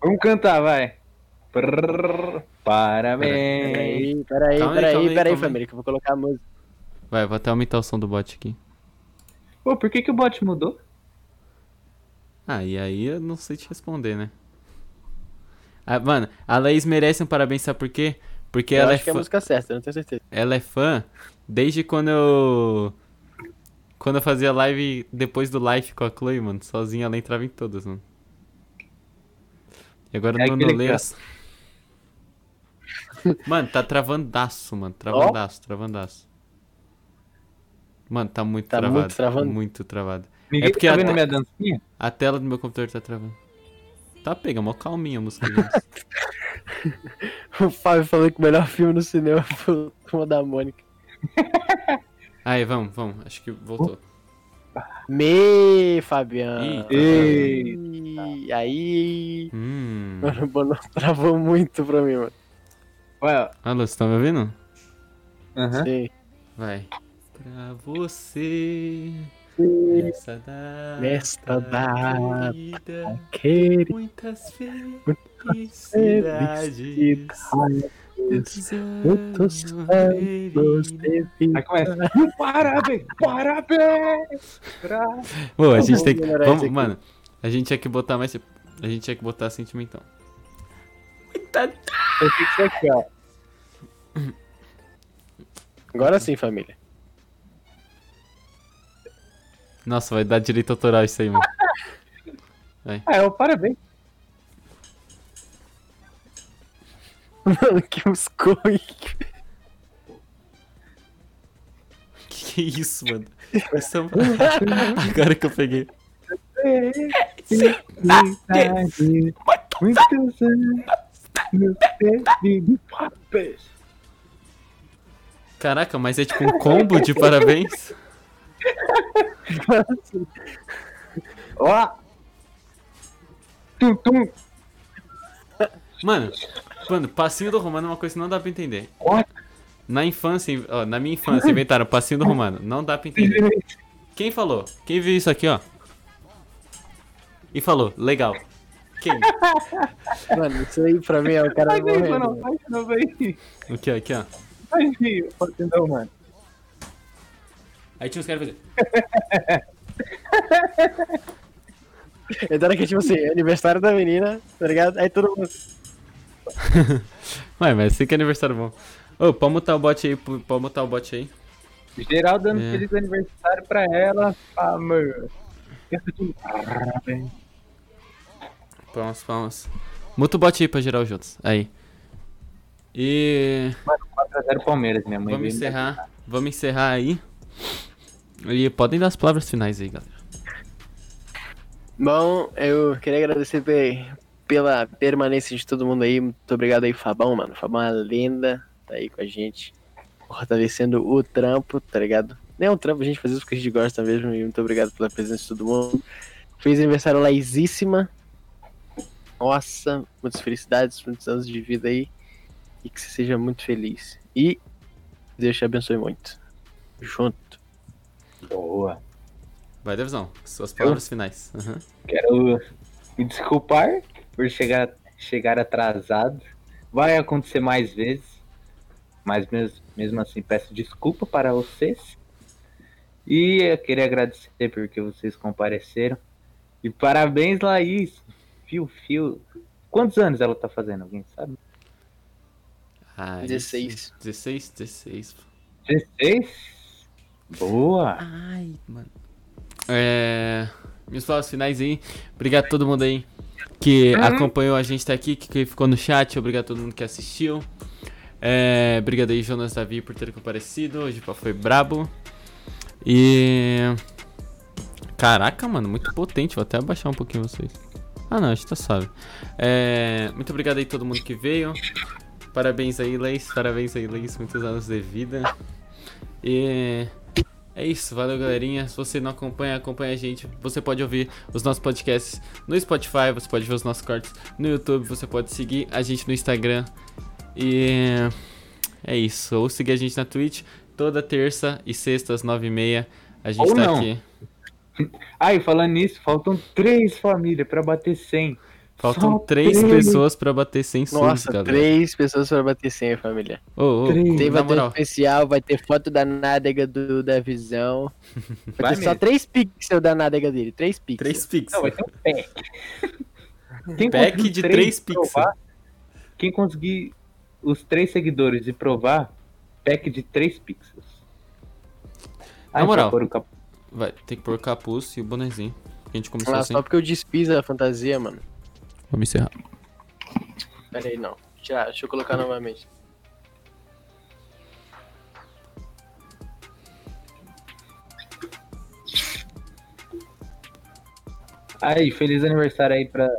Vamos cantar, vai. Parabéns. Peraí, peraí, Calma peraí, calma peraí, família, que eu vou colocar a música. Vai, vou até aumentar o som do bot aqui. Pô, por que, que o bot mudou? Ah, e aí eu não sei te responder, né? Ah, mano, a Laís merece um parabéns, sabe por quê? Porque eu ela é, acho que é a fã, música certa, eu não tenho certeza. ela é fã desde quando eu. Quando eu fazia live depois do live com a Chloe, mano. Sozinha ela entrava em todas, mano. E agora É no aquele Noleiras. Mano, tá travadaço, mano. Travadaço, travadaço. Mano, tá muito Tá travado. muito travando? Muito travado. Ninguém porque tá a- vendo minha dancinha? A tela do meu computador tá travando. Tá pega, mó calminha a música. O Fábio falou que o melhor filme no cinema foi o Turma da Mônica. Aí, vamos, vamos. Acho que voltou. Me, Fabiano. Eita. Ih, Aí. Hum. Mano, o Bono travou muito pra mim, mano. Ué, Alô, você tá me ouvindo? aham. Sim. Vai. Pra você. Nessa da. Nesta data vida, Querido. Muitas felicidades. Muitos anos anos de vida. Aí começa. Parabéns! Parabéns! Pra- Pô, a gente tem que. Vamos, mano, a gente tinha que botar mais. A gente tinha que botar sentimentão. Muita aqui, ó. Agora sim, família. Nossa, vai dar direito autoral isso aí, mano. Ah, é o parabéns. Mano, que uns coi. Que que é isso, mano? Uma- Agora que eu peguei. Caraca, mas é tipo um combo de parabéns? Ó. Tum, tum. Mano, mano, passinho do romano é uma coisa que não dá pra entender. Na infância, ó, na minha infância, inventaram passinho do romano. Não dá pra entender. Quem falou? Quem viu isso aqui, ó? E falou, legal. Quem? Mano, isso aí pra mim é o cara aí, morrendo. mano. Faz de novo aí. O que, aqui, ó. Faz aí. Pode não, mano. Aí tinha os caras fazendo. Então era que, tipo assim, aniversário da menina, tá ligado? Aí todo mundo. Ué, mas assim que é aniversário bom. Ô, pode mutar o bot aí, pô, pode mutar o bot aí. Geral dando É. feliz aniversário pra ela. Amor. Palmas, palmas. Muta o bot aí pra gerar os outros. Aí. E. 4x0 Palmeiras, minha mãe. Vamos encerrar. Vamos encerrar aí. E podem dar as palavras finais aí, galera. Bom, eu queria agradecer pe- pela permanência de todo mundo aí. Muito obrigado aí, Fabão, mano. Fabão é uma lenda, tá aí com a gente, fortalecendo o trampo, tá ligado? Nem é um trampo, a gente faz isso porque a gente gosta mesmo. E muito obrigado pela presença de todo mundo. Fez aniversário Laizíssima. Nossa, muitas felicidades, muitos anos de vida aí. E que você seja muito feliz. E Deus te abençoe muito. Junto. Boa. Vai, Devzão. Suas palavras finais. Aham. Quero me desculpar por chegar, chegar atrasado. Vai acontecer mais vezes. Mas mesmo, mesmo assim, peço desculpa para vocês. E eu queria agradecer porque vocês compareceram. E parabéns, Laís. Fio, fio. Quantos anos ela tá fazendo? Alguém sabe? Ah, 16. esse- 16, 16. 16? Boa. Ai, mano. É. Minhas palavras finais aí. Obrigado a todo mundo aí que acompanhou a gente até aqui, que ficou no chat. Obrigado a todo mundo que assistiu. É, obrigado aí, Jonas Davi, por ter comparecido. Hoje foi brabo. E. Caraca, mano, muito potente. Vou até abaixar um pouquinho vocês. Ah, não, a gente tá suave. É, muito obrigado aí todo mundo que veio. Parabéns aí, Leis. Parabéns aí, Leis. Muitos anos de vida. E. É isso, valeu galerinha. Se você não acompanha, acompanha a gente. Você pode ouvir os nossos podcasts no Spotify, você pode ver os nossos cortes no YouTube, você pode seguir a gente no Instagram. E é isso. Ou seguir a gente na Twitch toda terça e sexta às 9h30. A gente Ou tá não. aqui. Ai, falando nisso, faltam três famílias pra bater 100. Faltam Só três três. pessoas pra bater 100 subs, Nossa, galera. três pessoas para bater 100, família. Ô, ô, Três. Tem na moral. especial, vai ter foto da nádega do, da visão. Vai, Vai ter só mesmo. 3 pixels da nádega dele. 3 pixels. Três pix. Não, vai ter um pack. Quem Pack de três três provar- pixels. Quem conseguir os três seguidores e provar, pack de 3 pixels. Na moral. pra pôr o cap- Vai ter que pôr o capuz e o bonezinho. Que a gente começou Ah, assim. só porque eu desfiz a fantasia, mano. Vamos encerrar. Pera aí, não. Tirar, deixa eu colocar novamente. Aí, feliz aniversário aí pra